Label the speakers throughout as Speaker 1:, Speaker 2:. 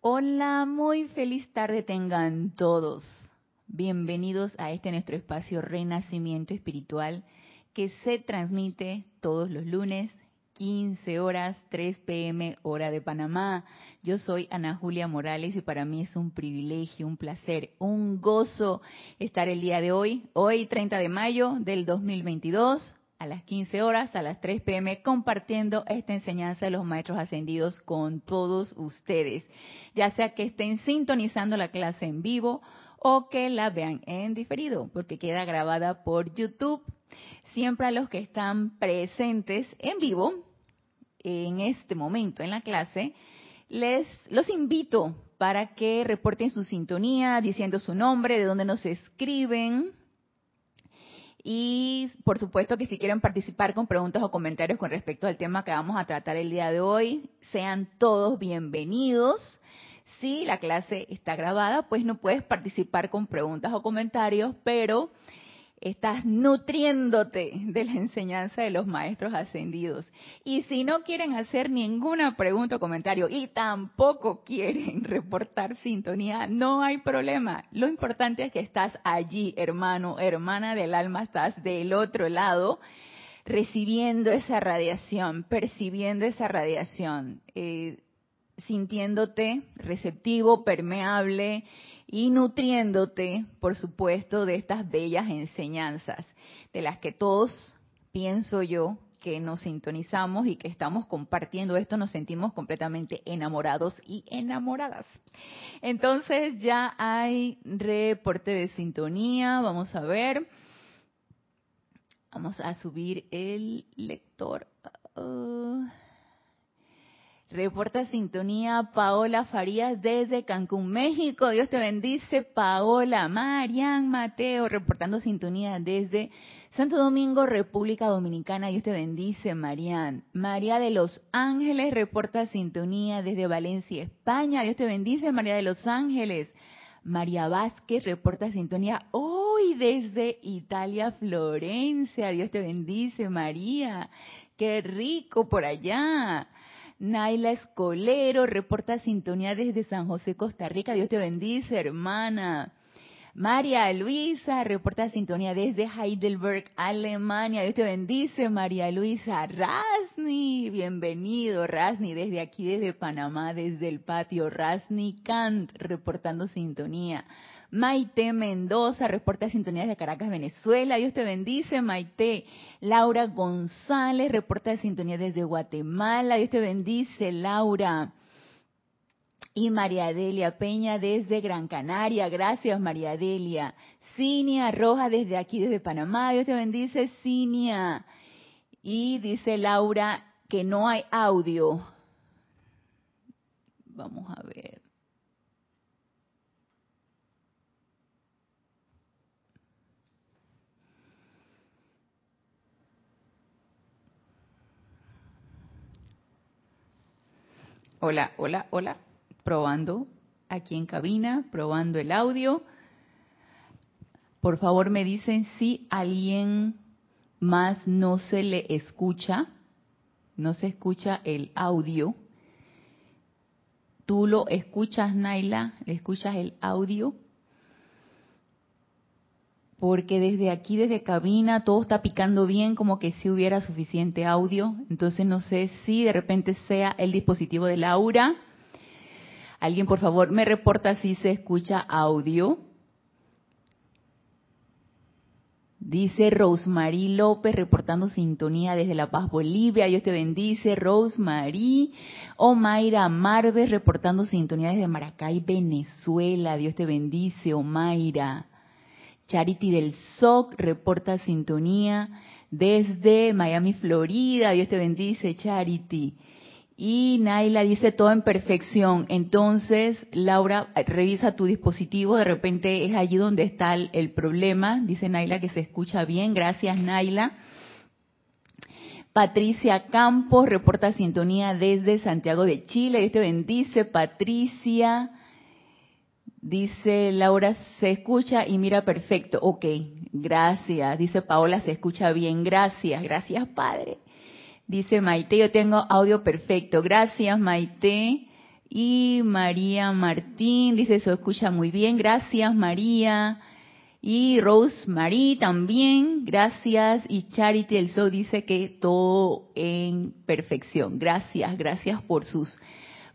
Speaker 1: Hola, muy feliz tarde tengan todos. Bienvenidos a este nuestro espacio Renacimiento Espiritual que se transmite todos los lunes, 15 horas, 3 pm, hora de Panamá. Yo soy Ana Julia Morales y para mí es un privilegio, un placer, un gozo estar el día de hoy, hoy 30 de mayo del 2022, a las 15 horas, a las 3 pm, compartiendo esta enseñanza de los maestros ascendidos con todos ustedes, ya sea que estén sintonizando la clase en vivo o que la vean en diferido, porque queda grabada por YouTube. Siempre a los que están presentes en vivo, en este momento en la clase, les los invito para que reporten su sintonía diciendo su nombre, de dónde nos escriben, y por supuesto que si quieren participar con preguntas o comentarios con respecto al tema que vamos a tratar el día de hoy, sean todos bienvenidos. Si la clase está grabada, pues no puedes participar con preguntas o comentarios, pero estás nutriéndote de la enseñanza de los maestros ascendidos. Y si no quieren hacer ninguna pregunta o comentario y tampoco quieren reportar sintonía, no hay problema. Lo importante es que estás allí, hermano, hermana del alma, estás del otro lado recibiendo esa radiación, percibiendo esa radiación, eh, sintiéndote receptivo, permeable y nutriéndote, por supuesto, de estas bellas enseñanzas, de las que todos, pienso yo, que nos sintonizamos y que estamos compartiendo esto, nos sentimos completamente enamorados y enamoradas. Entonces ya hay reporte de sintonía, vamos a ver. Vamos a subir el lector. Uh, Reporta sintonía Paola Farías desde Cancún, México. Dios te bendice, Paola. Marian Mateo, reportando sintonía desde Santo Domingo, República Dominicana. Dios te bendice, Marian. María de los Ángeles, reporta sintonía desde Valencia, España. Dios te bendice, María de los Ángeles. María Vázquez reporta sintonía hoy desde Italia, Florencia. Dios te bendice, María. Qué rico por allá. Naila Escolero reporta sintonía desde San José, Costa Rica. Dios te bendice, hermana. María Luisa reporta sintonía desde Heidelberg, Alemania. Dios te bendice, María Luisa. Rasni, bienvenido, Rasni, desde aquí, desde Panamá, desde el patio. Rasni Kant reportando sintonía. Maite Mendoza, reporta sintonía de Caracas, Venezuela. Dios te bendice, Maite. Laura González, reporta de sintonía desde Guatemala. Dios te bendice, Laura. Y María Delia Peña desde Gran Canaria. Gracias, María Delia. Cinia Roja desde aquí, desde Panamá. Dios te bendice, Cinia. Y dice Laura que no hay audio. Vamos a ver. Hola, hola, hola. Probando aquí en cabina, probando el audio. Por favor, me dicen si alguien más no se le escucha, no se escucha el audio. ¿Tú lo escuchas, Naila? ¿Le escuchas el audio? Porque desde aquí, desde cabina, todo está picando bien, como que si hubiera suficiente audio. Entonces no sé si de repente sea el dispositivo de Laura. Alguien, por favor, me reporta si se escucha audio. Dice Rosemary López reportando sintonía desde La Paz, Bolivia. Dios te bendice, Rosemary. Omaira Marves reportando sintonía desde Maracay, Venezuela. Dios te bendice, Omaira. Charity del SOC reporta sintonía desde Miami, Florida. Dios te bendice, Charity. Y Naila dice todo en perfección. Entonces, Laura, revisa tu dispositivo. De repente es allí donde está el, problema. Dice Naila que se escucha bien. Gracias, Naila. Patricia Campos reporta sintonía desde Santiago de Chile. Dios te bendice, Patricia. Dice Laura, se escucha y mira perfecto. Ok, gracias. Dice Paola, se escucha bien. Gracias, gracias Padre. Dice Maite, yo tengo audio perfecto. Gracias Maite. Y María Martín dice, se escucha muy bien. Gracias, María. Y Rose Marie también, gracias. Y Charity El Sol dice que todo en perfección. Gracias, gracias por sus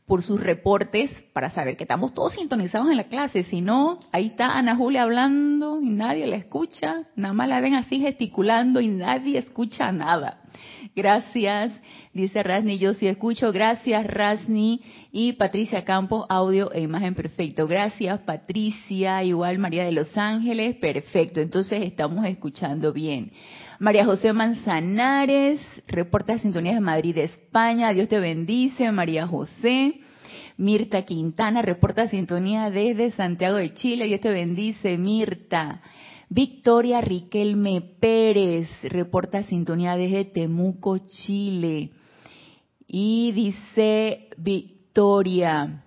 Speaker 1: por sus reportes para saber que estamos todos sintonizados en la clase. Si no, ahí está Ana Julia hablando y nadie la escucha. Nada más la ven así gesticulando y nadie escucha nada. Gracias, dice Rasni. Yo sí escucho. Gracias, Rasni. Y Patricia Campos, audio e imagen perfecto. Gracias, Patricia. Igual María de Los Ángeles. Perfecto. Entonces estamos escuchando bien. María José Manzanares, reporta Sintonías de Madrid, España. Dios te bendice, María José. Mirta Quintana, reporta sintonía desde Santiago de Chile. Dios te bendice, Mirta. Victoria Riquelme Pérez, reporta sintonía desde Temuco, Chile. Y dice Victoria,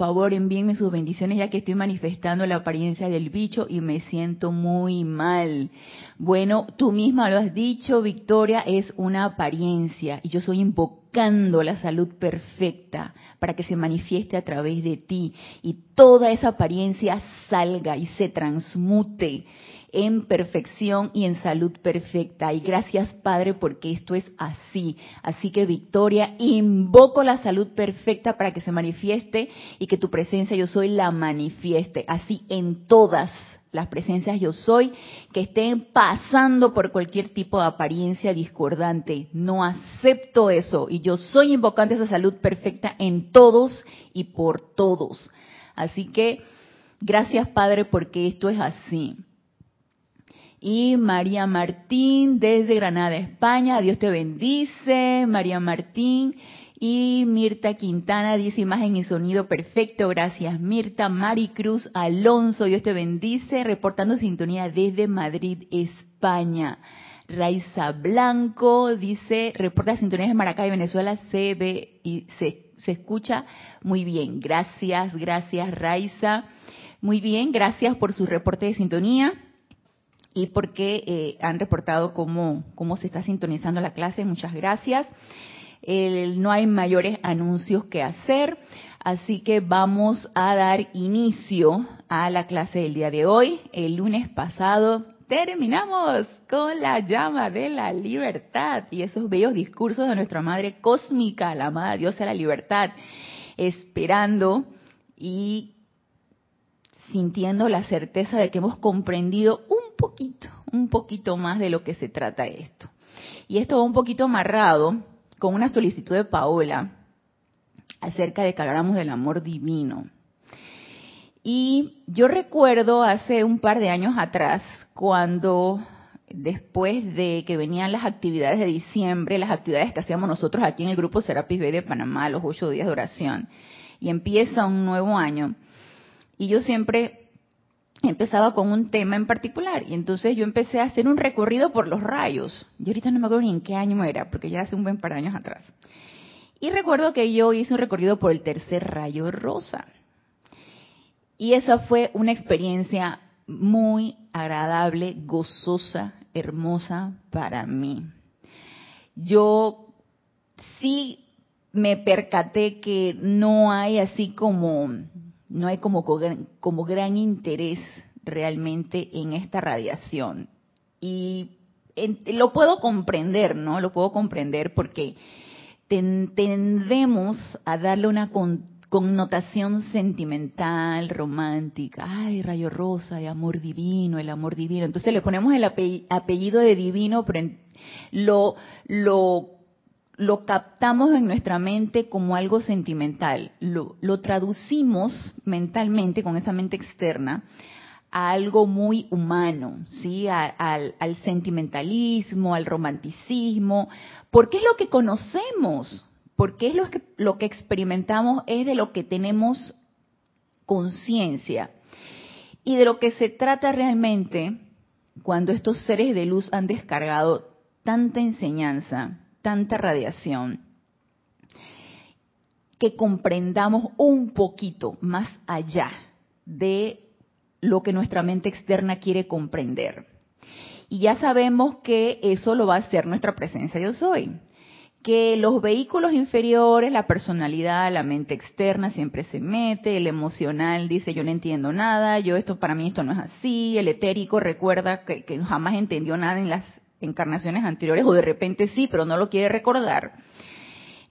Speaker 1: favor envíenme sus bendiciones ya que estoy manifestando la apariencia del bicho y me siento muy mal. Bueno, tú misma lo has dicho, Victoria, es una apariencia y yo soy invocando la salud perfecta para que se manifieste a través de ti y toda esa apariencia salga y se transmute en perfección y en salud perfecta. Y gracias Padre porque esto es así. Así que Victoria, invoco la salud perfecta para que se manifieste y que tu presencia yo soy la manifieste. Así en todas las presencias yo soy que estén pasando por cualquier tipo de apariencia discordante. No acepto eso y yo soy invocante esa salud perfecta en todos y por todos. Así que gracias Padre porque esto es así y María Martín desde Granada, España. Dios te bendice, María Martín. Y Mirta Quintana dice imagen y sonido perfecto. Gracias, Mirta. Maricruz Alonso, Dios te bendice. Reportando sintonía desde Madrid, España. Raiza Blanco dice, reporta sintonía de Maracay, Venezuela, se ve y se, se escucha muy bien. Gracias, gracias, Raiza. Muy bien, gracias por su reporte de sintonía y porque eh, han reportado cómo, cómo se está sintonizando la clase. Muchas gracias. no hay mayores anuncios que hacer, así que vamos a dar inicio a la clase del día de hoy. El lunes pasado terminamos con la llama de la libertad y esos bellos discursos de nuestra Madre Cósmica, la amada Diosa de la Libertad, esperando y sintiendo la certeza de que hemos comprendido un poquito, un poquito más de lo que se trata esto. Y esto va un poquito amarrado con una solicitud de Paola acerca de que habláramos del amor divino. Y yo recuerdo hace un par de años atrás, cuando después de que venían las actividades de diciembre, las actividades que hacíamos nosotros aquí en el grupo Serapis B de Panamá, los ocho días de oración, y empieza un nuevo año, y yo siempre empezaba con un tema en particular. Y entonces yo empecé a hacer un recorrido por los rayos. Yo ahorita no me acuerdo ni en qué año era, porque ya hace un buen par de años atrás. Y recuerdo que yo hice un recorrido por el tercer rayo rosa. Y esa fue una experiencia muy agradable, gozosa, hermosa para mí. Yo sí me percaté que no hay así como no hay como, como gran interés realmente en esta radiación. Y lo puedo comprender, ¿no? Lo puedo comprender porque tendemos a darle una connotación sentimental, romántica. Ay, rayo rosa, de amor divino, el amor divino. Entonces le ponemos el apellido de divino, pero lo, lo lo captamos en nuestra mente como algo sentimental, lo, traducimos mentalmente con esa mente externa a algo muy humano, ¿sí? al, sentimentalismo, al romanticismo, porque es lo que conocemos, porque es lo que, lo que experimentamos, es de lo que tenemos conciencia. Y de lo que se trata realmente cuando estos seres de luz han descargado tanta enseñanza, tanta radiación, que comprendamos un poquito más allá de lo que nuestra mente externa quiere comprender. Y ya sabemos que eso lo va a hacer nuestra presencia yo soy, que los vehículos inferiores, la personalidad, la mente externa siempre se mete, el emocional dice yo no entiendo nada, yo esto para mí esto no es así, el etérico recuerda que, que jamás entendió nada en las encarnaciones anteriores o de repente sí, pero no lo quiere recordar.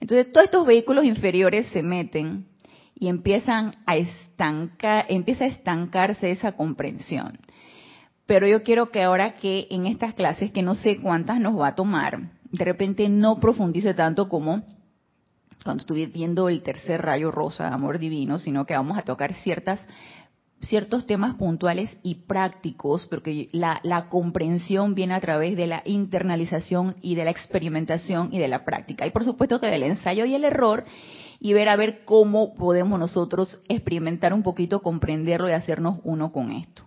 Speaker 1: Entonces todos estos vehículos inferiores se meten y empiezan a estancar, empieza a estancarse esa comprensión. Pero yo quiero que ahora que en estas clases, que no sé cuántas nos va a tomar, de repente no profundice tanto como cuando estuve viendo el tercer rayo rosa de amor divino, sino que vamos a tocar ciertas ciertos temas puntuales y prácticos, porque la, comprensión viene a través de la internalización y de la experimentación y de la práctica. Y por supuesto que del ensayo y el error, y ver a ver cómo podemos nosotros experimentar un poquito, comprenderlo y hacernos uno con esto.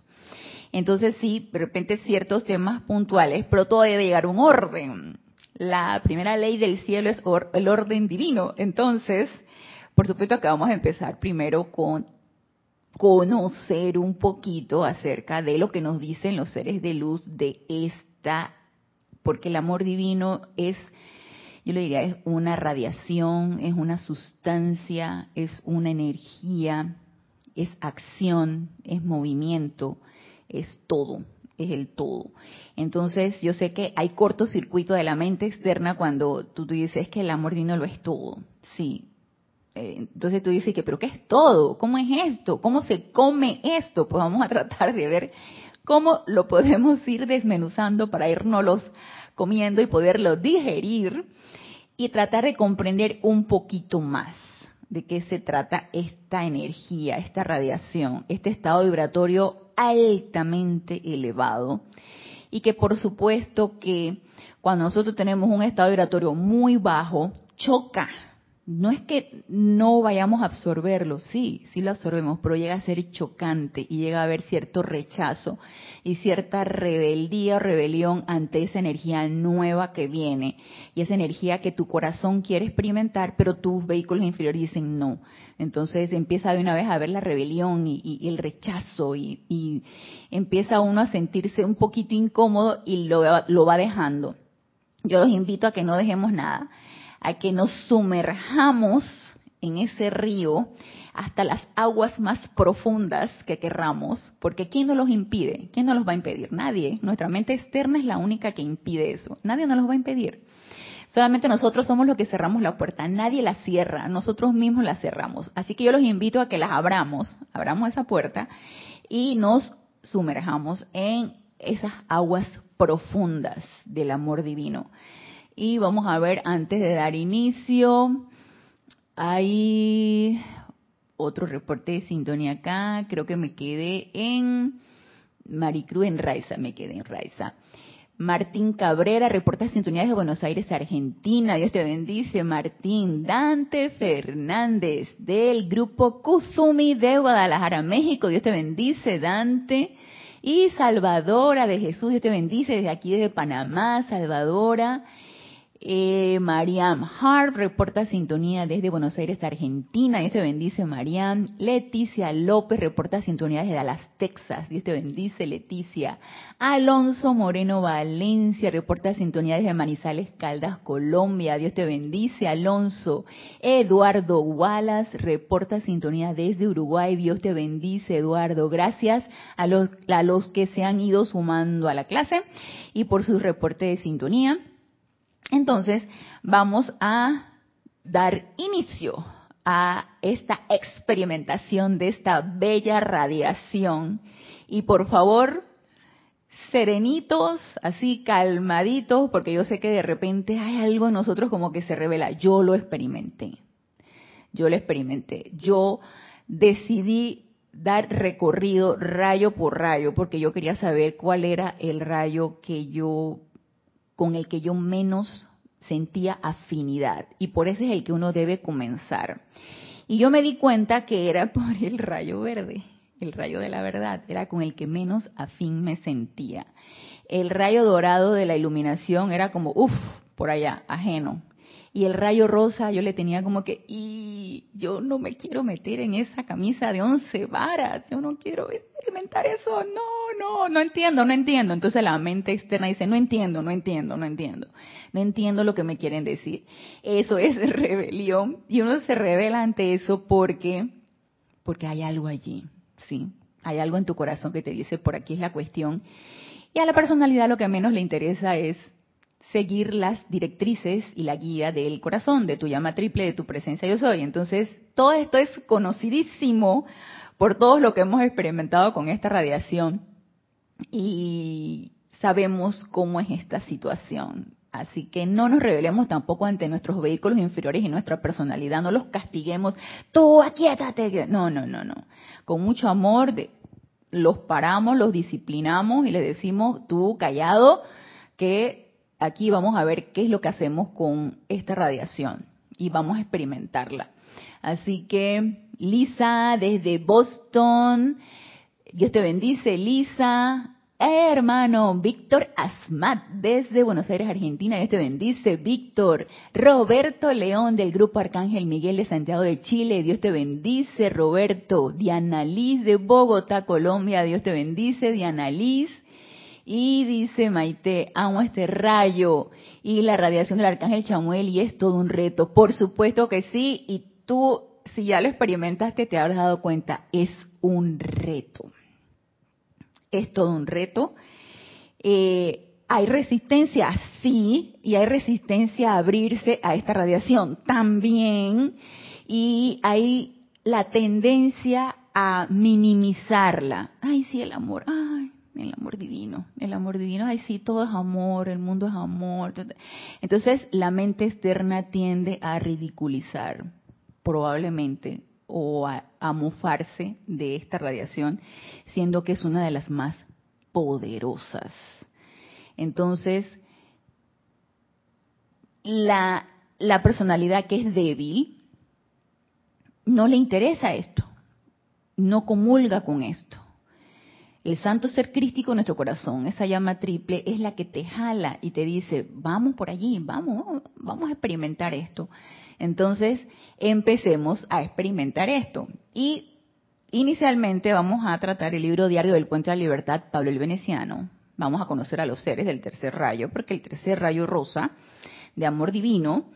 Speaker 1: Entonces sí, de repente ciertos temas puntuales, pero todo debe llegar a un orden la primera ley del cielo es el orden divino. Entonces, por supuesto que vamos a empezar primero con conocer un poquito acerca de lo que nos dicen los seres de luz de esta, porque el amor divino es, yo le diría, es una radiación, es una sustancia, es una energía, es acción, es movimiento, es todo es el todo. Entonces, yo sé que hay cortocircuito de la mente externa cuando tú, dices que el amor divino lo es todo. Sí. Eh, entonces tú dices que, pero ¿qué es todo? ¿Cómo es esto? ¿Cómo se come esto? Pues vamos a tratar de ver cómo lo podemos ir desmenuzando para irnos comiendo y poderlo digerir y tratar de comprender un poquito más de qué se trata esta energía, esta radiación, este estado vibratorio altamente elevado y que por supuesto que cuando nosotros tenemos un estado vibratorio muy bajo, choca. No es que no vayamos a absorberlo, sí, sí lo absorbemos, pero llega a ser chocante y llega a haber cierto rechazo y cierta rebeldía o rebelión ante esa energía nueva que viene y esa energía que tu corazón quiere experimentar, pero tus vehículos inferiores dicen no. Entonces empieza de una vez a ver la rebelión y, el rechazo y, empieza uno a sentirse un poquito incómodo y lo, lo va dejando. Yo los invito a que no dejemos nada, a que nos sumerjamos en ese río hasta las aguas más profundas que querramos, porque ¿quién nos los impide? ¿Quién nos los va a impedir? Nadie. Nuestra mente externa es la única que impide eso. Nadie nos los va a impedir. Solamente nosotros somos los que cerramos la puerta, nadie la cierra, nosotros mismos la cerramos. Así que yo los invito a que las abramos, abramos esa puerta y nos sumerjamos en esas aguas profundas del amor divino. Y vamos a ver, antes de dar inicio, hay otro reporte de sintonía acá, creo que me quedé en Maricruz, en Raiza, me quedé en Raiza. Martín Cabrera, reporta sintonía desde Buenos Aires, Argentina. Dios te bendice, Martín. Dante Fernández, del grupo Kuzumi de Guadalajara, México. Dios te bendice, Dante. Y Salvadora de Jesús, Dios te bendice desde aquí, desde Panamá, Salvadora. Eh, Mariam Hart reporta sintonía desde Buenos Aires, Argentina. Dios te bendice, Mariam. Leticia López reporta sintonía desde Dallas, Texas. Dios te bendice, Leticia. Alonso Moreno Valencia reporta sintonía desde Manizales, Caldas, Colombia. Dios te bendice, Alonso. Eduardo Wallace reporta sintonía desde Uruguay. Dios te bendice, Eduardo. Gracias a los, a los que se han ido sumando a la clase y por su reporte de sintonía. Entonces, vamos a dar inicio a esta experimentación de esta bella radiación. Y por favor, serenitos, así calmaditos, porque yo sé que de repente hay algo en nosotros como que se revela. Yo lo experimenté. Yo lo experimenté. Yo decidí dar recorrido rayo por rayo, porque yo quería saber cuál era el rayo que yo con el que yo menos sentía afinidad y por ese es el que uno debe comenzar. Y yo me di cuenta que era por el rayo verde, el rayo de la verdad, era con el que menos afín me sentía. El rayo dorado de la iluminación era como, uff, por allá, ajeno. Y el rayo rosa yo le tenía como que, y yo no me quiero meter en esa camisa de once varas, yo no quiero experimentar eso, no, no, no entiendo, no entiendo. Entonces la mente externa dice, no entiendo, no entiendo, no entiendo. No entiendo lo que me quieren decir. Eso es rebelión. Y uno se revela ante eso porque, porque hay algo allí, ¿sí? Hay algo en tu corazón que te dice, por aquí es la cuestión. Y a la personalidad lo que menos le interesa es seguir las directrices y la guía del corazón, de tu llama triple, de tu presencia yo soy. Entonces, todo esto es conocidísimo por todo lo que hemos experimentado con esta radiación y sabemos cómo es esta situación. Así que no nos revelemos tampoco ante nuestros vehículos inferiores y nuestra personalidad, no los castiguemos, tú aquíétate. No, no, no, no. Con mucho amor los paramos, los disciplinamos y les decimos, tú callado, que aquí vamos a ver qué es lo que hacemos con esta radiación y vamos a experimentarla. Así que Lisa desde Boston, Dios te bendice, Lisa. Eh, hermano, Víctor Asmat desde Buenos Aires, Argentina, Dios te bendice, Víctor. Roberto León del Grupo Arcángel Miguel de Santiago de Chile, Dios te bendice, Roberto. Diana Liz de Bogotá, Colombia, Dios te bendice, Diana Liz. Y dice Maite, amo este rayo y la radiación del arcángel Chamuel y es todo un reto. Por supuesto que sí, y tú, si ya lo experimentaste, te habrás dado cuenta, es un reto. Es todo un reto. Eh, ¿Hay resistencia? Sí, y hay resistencia a abrirse a esta radiación también. Y hay la tendencia a minimizarla. Ay, sí, el amor. Ay, el amor divino, el amor divino, ay sí, todo es amor, el mundo es amor. Entonces la mente externa tiende a ridiculizar, probablemente, o a, a mofarse de esta radiación, siendo que es una de las más poderosas. Entonces, la, la personalidad que es débil no le interesa esto, no comulga con esto el santo ser crístico en nuestro corazón, esa llama triple, es la que te jala y te dice, vamos por allí, vamos, vamos a experimentar esto. Entonces, empecemos a experimentar esto. Y inicialmente vamos a tratar el libro diario del Puente de la Libertad, Pablo el Veneciano. Vamos a conocer a los seres del tercer rayo, porque el tercer rayo rosa de amor divino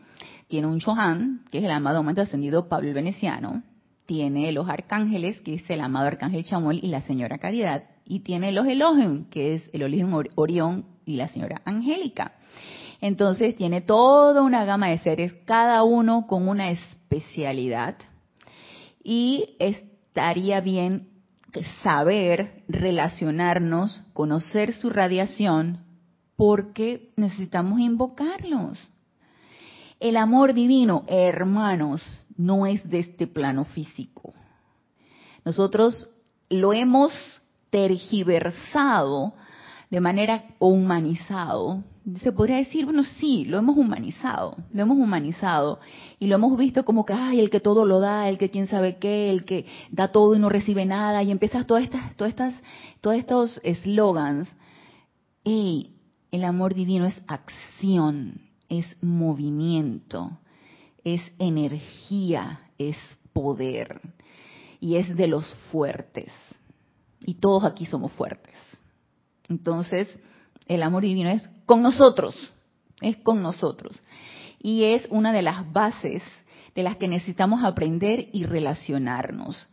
Speaker 1: tiene un Chohan, que es el amado aumento ascendido Pablo el Veneciano, tiene los arcángeles, que es el amado arcángel Chamuel y la señora Caridad, y tiene los Elohim, que es el Elohim Orión y la señora Angélica. Entonces tiene toda una gama de seres, cada uno con una especialidad, y estaría bien saber relacionarnos, conocer su radiación, porque necesitamos invocarlos. El amor divino, hermanos, no es de este plano físico. Nosotros lo hemos tergiversado de manera humanizado. Se podría decir, bueno, sí, lo hemos humanizado, lo hemos humanizado y lo hemos visto como que, ay, el que todo lo da, el que quién sabe qué, el que da todo y no recibe nada y empiezas todas estas, todas estas, todos estos eslogans. Y el amor divino es acción, es movimiento, es energía, es poder y es de los fuertes. Y todos aquí somos fuertes. Entonces, el amor divino es con nosotros, es con nosotros. Y es una de las bases de las que necesitamos aprender y relacionarnos.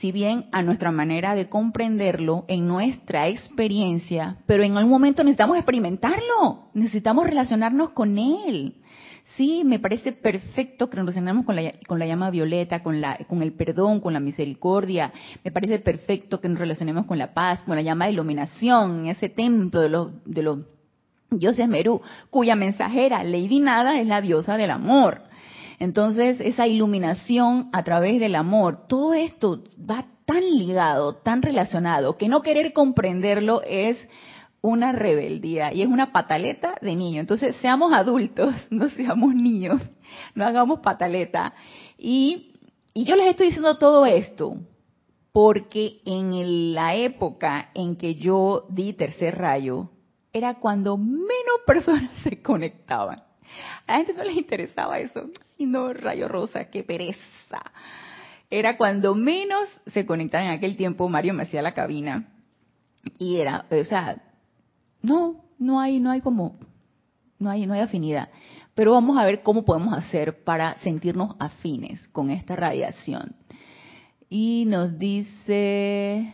Speaker 1: Si bien a nuestra manera de comprenderlo, en nuestra experiencia, pero en algún momento necesitamos experimentarlo, necesitamos relacionarnos con él. Sí, me parece perfecto que nos relacionemos con la, con la llama violeta, con, la, con el perdón, con la misericordia. Me parece perfecto que nos relacionemos con la paz, con la llama de iluminación, ese templo de los, de los dioses Merú, cuya mensajera, Lady Nada, es la diosa del amor. Entonces, esa iluminación a través del amor, todo esto va tan ligado, tan relacionado, que no querer comprenderlo es una rebeldía y es una pataleta de niño. Entonces, seamos adultos, no seamos niños, no hagamos pataleta. Y, y yo les estoy diciendo todo esto porque en la época en que yo di tercer rayo, era cuando menos personas se conectaban. A la gente no les interesaba eso. Y no, rayo rosa, qué pereza. Era cuando menos se conectaban en aquel tiempo. Mario me hacía la cabina Y era, o sea, no, no hay, no hay como, no hay, no hay afinidad. Pero vamos a ver cómo podemos hacer para sentirnos afines con esta radiación. Y nos dice,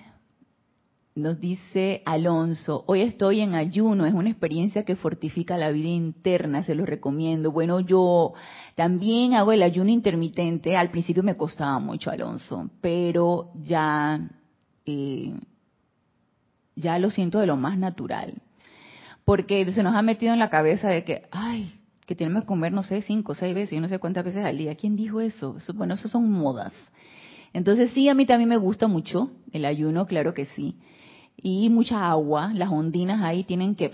Speaker 1: nos dice Alonso, hoy estoy en ayuno, es una experiencia que fortifica la vida interna, se lo recomiendo. Bueno, yo también hago el ayuno intermitente, al principio me costaba mucho, Alonso, pero ya, eh, ya lo siento de lo más natural. Porque se nos ha metido en la cabeza de que, ay, que tenemos que comer, no sé, cinco, seis veces, y no sé cuántas veces al día. ¿Quién dijo eso? Bueno, eso son modas. Entonces sí, a mí también me gusta mucho el ayuno, claro que sí y mucha agua. Las ondinas ahí tienen que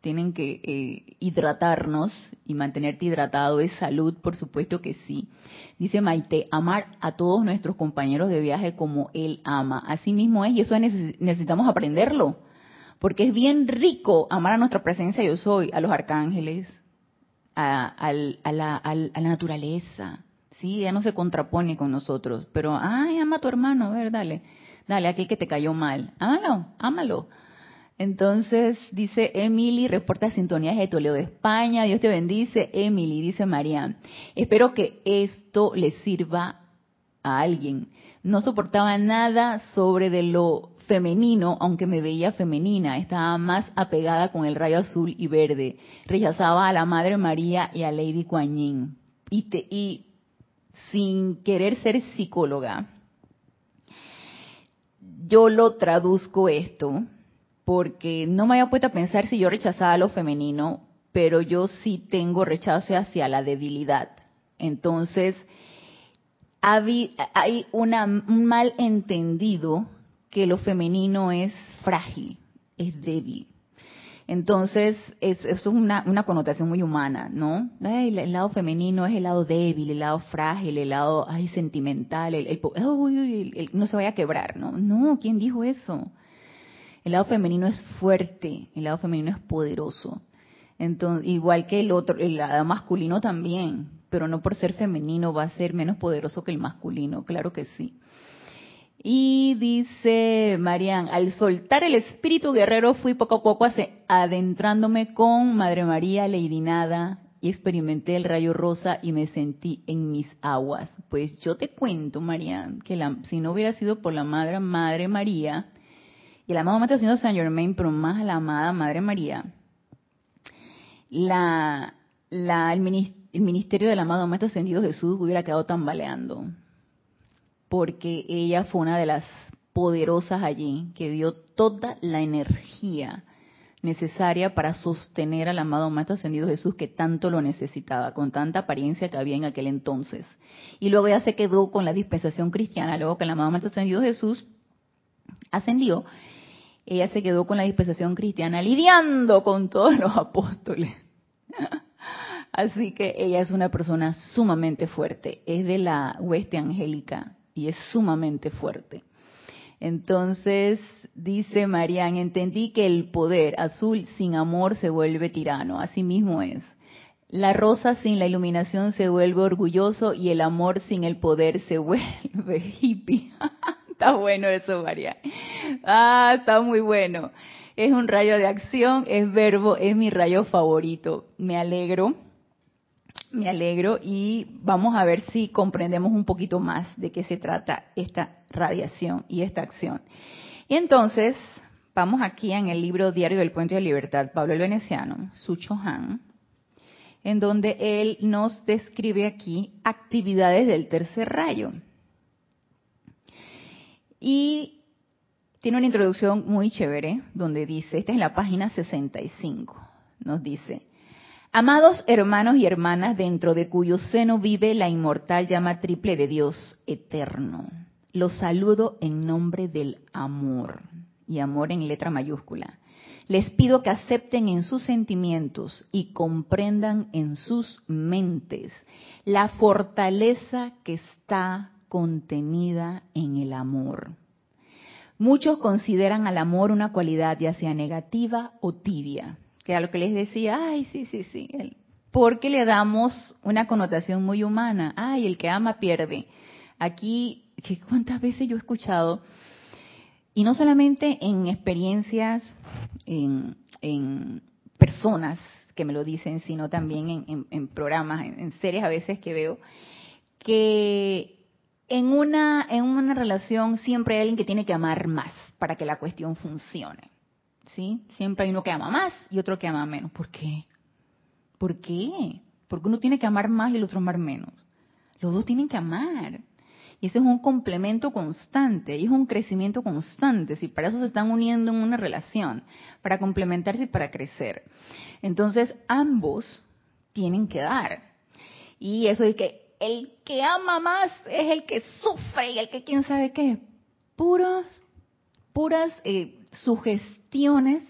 Speaker 1: tienen que eh, hidratarnos y mantenerte hidratado es salud, por supuesto que sí. Dice Maite, amar a todos nuestros compañeros de viaje como él ama. Así mismo es y eso necesitamos aprenderlo, porque es bien rico amar a nuestra presencia yo soy, a los arcángeles, a, la, a la naturaleza. Sí, ya no se contrapone con nosotros, pero, ay, ama a tu hermano, a ver, dale dale, aquel que te cayó mal, ámalo, ámalo. Entonces dice Emily, reporta sintonías de Toledo de España, Dios te bendice, Emily, dice María. Espero que esto le sirva a alguien. No soportaba nada sobre de lo femenino, aunque me veía femenina, estaba más apegada con el rayo azul y verde. Rechazaba a la Madre María y a Lady Kuan Yin. Y, y sin querer ser psicóloga, yo lo traduzco esto porque no me había puesto a pensar si yo rechazaba lo femenino, pero yo sí tengo rechazo hacia la debilidad. Entonces, hay una, un mal entendido que lo femenino es frágil, es débil. Entonces, eso es una, connotación muy humana, ¿no? El, lado femenino es el lado débil, el lado frágil, el lado ay, sentimental, el, no se vaya a quebrar, ¿no? No, ¿quién dijo eso? El lado femenino es fuerte, el lado femenino es poderoso. Entonces, igual que el otro, el lado masculino también, pero no por ser femenino va a ser menos poderoso que el masculino, claro que sí. Y dice Marian, al soltar el espíritu guerrero fui poco a poco adentrándome con Madre María Lady Nada y experimenté el rayo rosa y me sentí en mis aguas. Pues yo te cuento, Marian, que si no hubiera sido por la Madre, Madre María, y el amado Señor Saint Germain, pero más a la amada Madre María, la, la, el, ministerio del amado Maestro Ascendido Jesús hubiera quedado tambaleando porque ella fue una de las poderosas allí que dio toda la energía necesaria para sostener al amado Maestro Ascendido Jesús que tanto lo necesitaba, con tanta apariencia que había en aquel entonces. Y luego ella se quedó con la dispensación cristiana, luego que el amado Maestro Ascendido Jesús ascendió, ella se quedó con la dispensación cristiana lidiando con todos los apóstoles. Así que ella es una persona sumamente fuerte, es de la hueste angélica y es sumamente fuerte. Entonces, dice Marian, entendí que el poder azul sin amor se vuelve tirano, así mismo es. La rosa sin la iluminación se vuelve orgulloso y el amor sin el poder se vuelve hippie. está bueno eso, Marian. Ah, está muy bueno. Es un rayo de acción, es verbo, es mi rayo favorito. Me alegro me alegro y vamos a ver si comprendemos un poquito más de qué se trata esta radiación y esta acción. Y entonces, vamos aquí en el libro Diario del Puente de Libertad, Pablo el Veneciano, Sucho Han, en donde él nos describe aquí actividades del tercer rayo. Y tiene una introducción muy chévere, donde dice, esta es la página 65, nos dice, Amados hermanos y hermanas, dentro de cuyo seno vive la inmortal llama triple de Dios eterno, los saludo en nombre del amor, y amor en letra mayúscula. Les pido que acepten en sus sentimientos y comprendan en sus mentes la fortaleza que está contenida en el amor. Muchos consideran al amor una cualidad ya sea negativa o tibia que era lo que les decía, ay, sí, sí, sí, porque le damos una connotación muy humana, ay, el que ama pierde. Aquí, ¿cuántas veces yo he escuchado Y no solamente en experiencias, en, personas que me lo dicen, sino también en, programas, en, series a veces que veo, que en una, en una relación siempre hay alguien que tiene que amar más para que la cuestión funcione. ¿Sí? Siempre hay uno que ama más y otro que ama menos. ¿Por qué? ¿Por qué? Porque uno tiene que amar más y el otro amar menos. Los dos tienen que amar. Y ese es un complemento constante, y es un crecimiento constante, si para eso se están uniendo en una relación, para complementarse y para crecer. Entonces, ambos tienen que dar. Y eso es que el que ama más es el que sufre y el que quién sabe qué. Puras, puras eh, sugestiones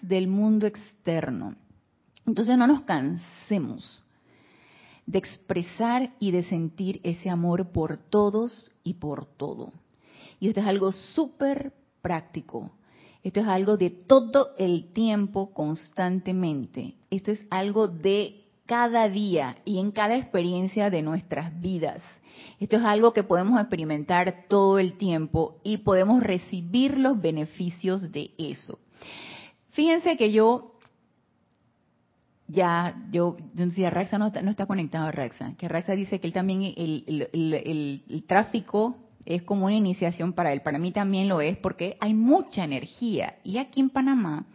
Speaker 1: del mundo externo. Entonces no nos cansemos de expresar y de sentir ese amor por todos y por todo. Y esto es algo súper práctico. Esto es algo de todo el tiempo, constantemente. Esto es algo de cada día y en cada experiencia de nuestras vidas. Esto es algo que podemos experimentar todo el tiempo y podemos recibir los beneficios de eso. Fíjense que yo ya, yo, yo decía, Raxa no está, no está conectado a Raxa, que Raxa dice que él también, el, el, tráfico es como una iniciación para él, para mí también lo es, porque hay mucha energía. Y aquí en Panamá,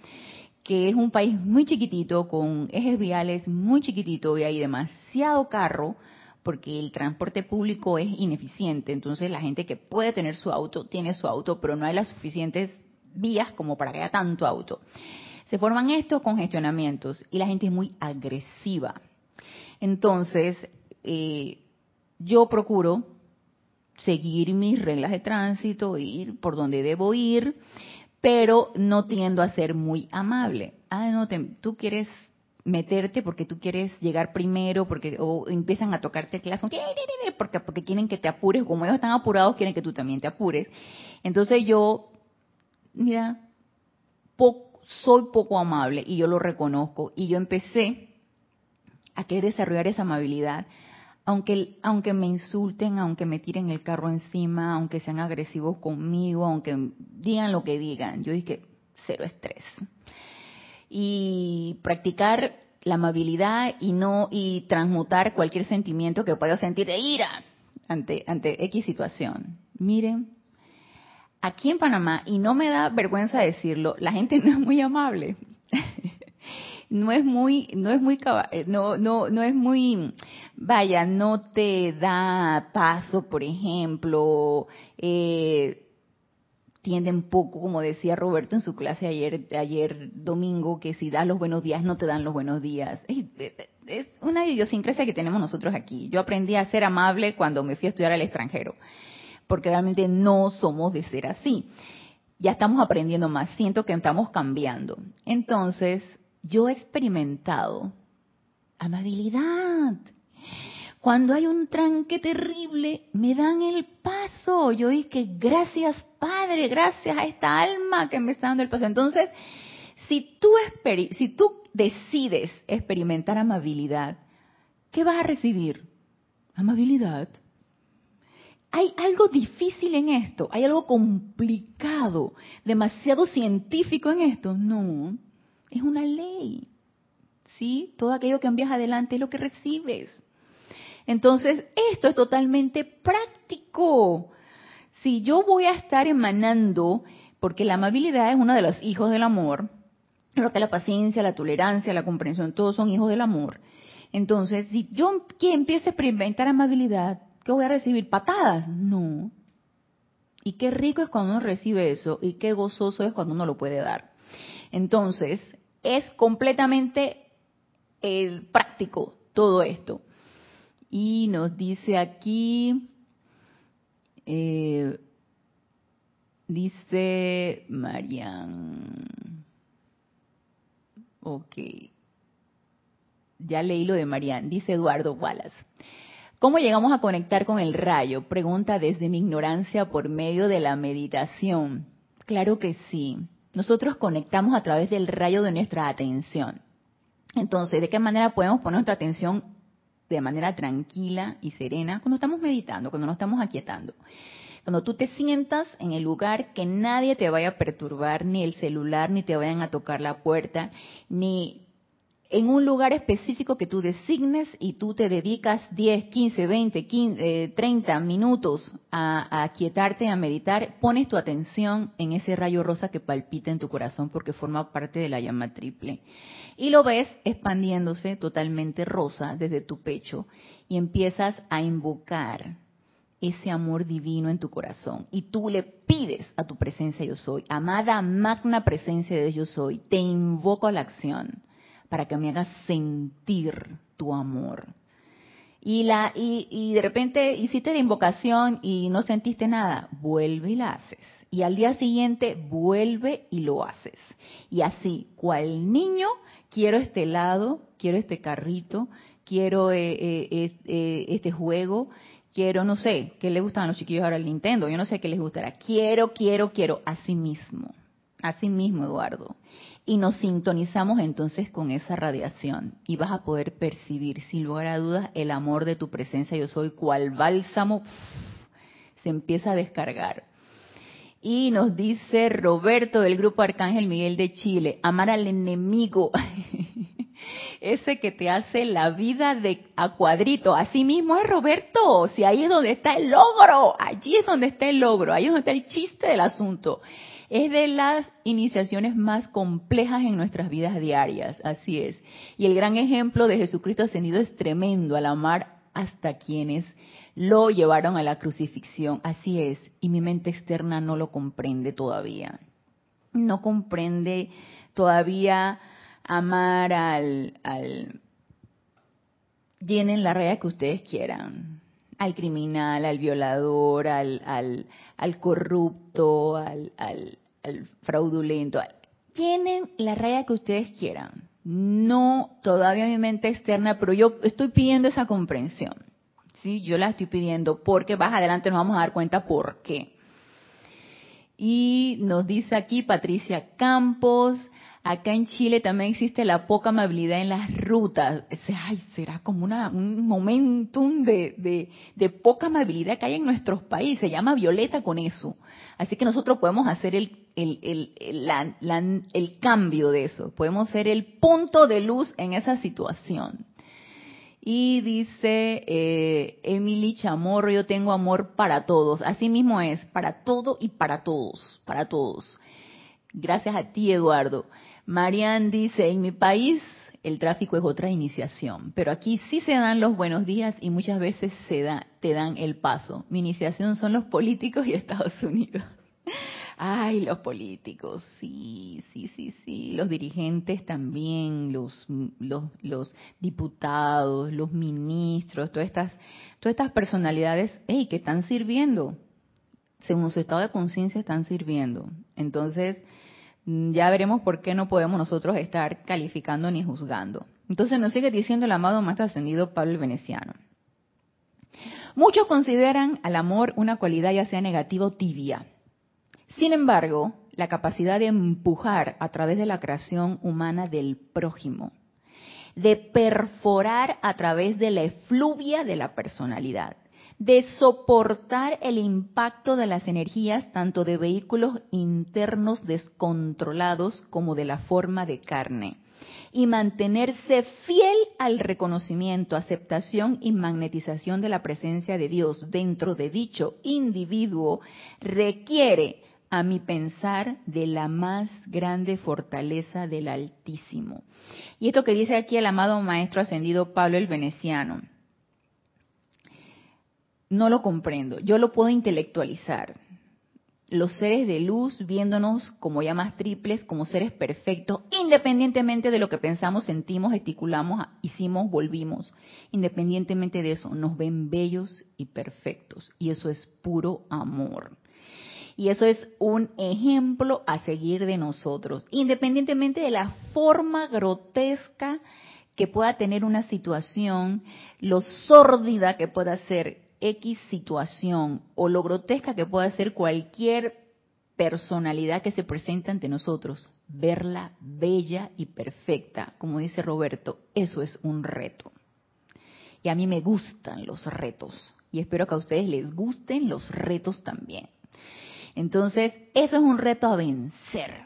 Speaker 1: que es un país muy chiquitito, con ejes viales muy chiquititos y hay demasiado carro, porque el transporte público es ineficiente. Entonces la gente que puede tener su auto, tiene su auto, pero no hay las suficientes vías como para que haya tanto auto se forman estos congestionamientos y la gente es muy agresiva. Entonces, eh, yo procuro seguir mis reglas de tránsito, ir por donde debo ir, pero no tiendo a ser muy amable. Ah, no, tú quieres meterte porque tú quieres llegar primero, porque o empiezan a tocarte el clase, porque, porque quieren que te apures, como ellos están apurados, quieren que tú también te apures. Entonces yo, mira, soy poco amable y yo lo reconozco y yo empecé a querer desarrollar esa amabilidad, aunque, aunque me insulten, aunque me tiren el carro encima, aunque sean agresivos conmigo, aunque digan lo que digan, yo dije, cero estrés. Y practicar la amabilidad y no y transmutar cualquier sentimiento que pueda sentir de ira ante ante X situación. Miren, aquí en Panamá, y no me da vergüenza decirlo, la gente no es muy amable. no es muy, no es muy, eh, no, no, no es muy, vaya, no te da paso, por ejemplo, eh, tienden poco, como decía Roberto en su clase ayer, ayer domingo, que si das los buenos días no te dan los buenos días. Es, es una idiosincrasia que tenemos nosotros aquí. Yo aprendí a ser amable cuando me fui a estudiar al extranjero porque realmente no somos de ser así. Ya estamos aprendiendo más, siento que estamos cambiando. Entonces, yo he experimentado amabilidad. Cuando hay un tranque terrible, me dan el paso. Yo dije, gracias Padre, gracias a esta alma que me está dando el paso. Entonces, si tú, si tú decides experimentar amabilidad, ¿qué vas a recibir? Amabilidad hay algo difícil en esto, hay algo complicado, demasiado científico en esto. No, es una ley. ¿Sí? Todo aquello que envías adelante es lo que recibes. Entonces, esto es totalmente práctico. Si yo voy a estar emanando, porque la amabilidad es uno de los hijos del amor, lo que la paciencia, la tolerancia, la comprensión, todos son hijos del amor. Entonces, si yo empiezo a experimentar amabilidad, ¿Qué voy a recibir? ¿Patadas? No. Y qué rico es cuando uno recibe eso y qué gozoso es cuando uno lo puede dar. Entonces, es completamente eh, práctico todo esto. Y nos dice aquí, eh, dice Marian, ok, ya leí lo de Marian, dice Eduardo Wallace. ¿Cómo llegamos a conectar con el rayo? Pregunta desde mi ignorancia por medio de la meditación. Claro que sí. Nosotros conectamos a través del rayo de nuestra atención. Entonces, ¿de qué manera podemos poner nuestra atención de manera tranquila y serena cuando estamos meditando, cuando nos estamos aquietando? Cuando tú te sientas en el lugar que nadie te vaya a perturbar, ni el celular, ni te vayan a tocar la puerta, ni en un lugar específico que tú designes y tú te dedicas 10, 15, 20, 15, 30 minutos a, quietarte, a meditar, pones tu atención en ese rayo rosa que palpita en tu corazón porque forma parte de la llama triple. Y lo ves expandiéndose totalmente rosa desde tu pecho y empiezas a invocar ese amor divino en tu corazón. Y tú le pides a tu presencia yo soy, amada magna presencia de yo soy, te invoco a la acción para que me hagas sentir tu amor. Y, la, y, y de repente hiciste la invocación y no sentiste nada, vuelve y la haces. Y al día siguiente vuelve y lo haces. Y así, cual niño, quiero este helado, quiero este carrito, quiero eh, eh, eh, este juego, quiero, no sé, ¿qué le gustan a los chiquillos ahora el Nintendo? Yo no sé qué les gustará. Quiero, quiero, quiero, así mismo. Así mismo, Eduardo y nos sintonizamos entonces con esa radiación y vas a poder percibir sin lugar a dudas el amor de tu presencia yo soy cual bálsamo se empieza a descargar. Y nos dice Roberto del grupo Arcángel Miguel de Chile, amar al enemigo, ese que te hace la vida de a cuadrito. Así mismo es Roberto, si ahí es donde está el logro, allí es donde está el logro, ahí es donde está el chiste del asunto. Es de las iniciaciones más complejas en nuestras vidas diarias, así es. Y el gran ejemplo de Jesucristo ascendido es tremendo al amar hasta quienes lo llevaron a la crucifixión, así es. Y mi mente externa no lo comprende todavía. No comprende todavía amar al, al llenen la raya que ustedes quieran, al criminal, al violador, al, al, al corrupto, al, al, fraudulento. Tienen la raya que ustedes quieran. No todavía mi mente externa, pero yo estoy pidiendo esa comprensión. ¿sí? Yo la estoy pidiendo porque más adelante nos vamos a dar cuenta por qué. Y nos dice aquí Patricia Campos, Acá en Chile también existe la poca amabilidad en las rutas. Ay, será como un momentum de, poca amabilidad que hay en nuestros países. Se llama violeta con eso. Así que nosotros podemos hacer el, el, cambio de eso. Podemos ser el punto de luz en esa situación. Y dice eh, Emily Chamorro, yo tengo amor para todos. Así mismo es, para todo y para todos, para todos. Gracias a ti, Eduardo. Marian dice, en mi país el tráfico es otra iniciación, pero aquí sí se dan los buenos días y muchas veces se da, te dan el paso. Mi iniciación son los políticos y Estados Unidos. Ay, los políticos, sí, sí, sí, sí, los dirigentes también, los, los, los diputados, los ministros, todas estas, todas estas personalidades, hey, que están sirviendo, según su estado de conciencia están sirviendo. Entonces, ya veremos por qué no podemos nosotros estar calificando ni juzgando. Entonces nos sigue diciendo el amado más ascendido Pablo el Veneciano. Muchos consideran al amor una cualidad ya sea negativa o tibia. Sin embargo, la capacidad de empujar a través de la creación humana del prójimo, de perforar a través de la efluvia de la personalidad, de soportar el impacto de las energías tanto de vehículos internos descontrolados como de la forma de carne y mantenerse fiel al reconocimiento, aceptación y magnetización de la presencia de Dios dentro de dicho individuo requiere, a mi pensar, de la más grande fortaleza del Altísimo. Y esto que dice aquí el amado Maestro Ascendido Pablo el Veneciano, no lo comprendo. Yo lo puedo intelectualizar. Los seres de luz viéndonos como llamas triples, como seres perfectos, independientemente de lo que pensamos, sentimos, gesticulamos, hicimos, volvimos. Independientemente de eso, nos ven bellos y perfectos. Y eso es puro amor. Y eso es un ejemplo a seguir de nosotros, independientemente de la forma grotesca que pueda tener una situación, lo sórdida que pueda ser X situación o lo grotesca que pueda ser cualquier personalidad que se presente ante nosotros, verla bella y perfecta, como dice Roberto, eso es un reto. Y a mí me gustan los retos, Y espero que a ustedes les gusten los retos también. Entonces, eso es un reto a vencer.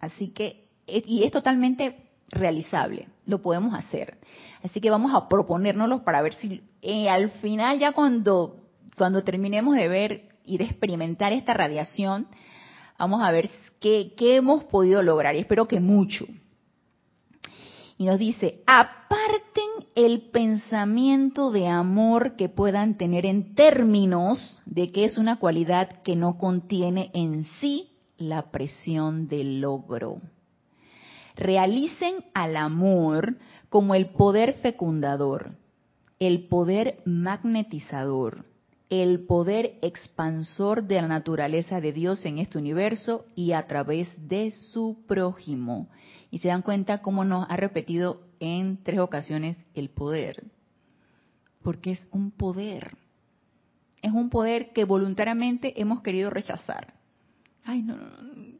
Speaker 1: Así que, y es totalmente realizable, lo podemos hacer. Así que vamos a proponérnoslo para ver si eh, al final ya cuando, cuando terminemos de ver y de experimentar esta radiación, vamos a ver qué, qué hemos podido lograr. Y espero que mucho. Y nos dice, aparten el pensamiento de amor que puedan tener en términos de que es una cualidad que no contiene en sí la presión del logro. Realicen al amor como el poder fecundador, el poder magnetizador, el poder expansor de la naturaleza de Dios en este universo y a través de su prójimo y se dan cuenta cómo nos ha repetido en tres ocasiones el poder. Porque es un poder. Es un poder que voluntariamente hemos querido rechazar. Ay, no, no.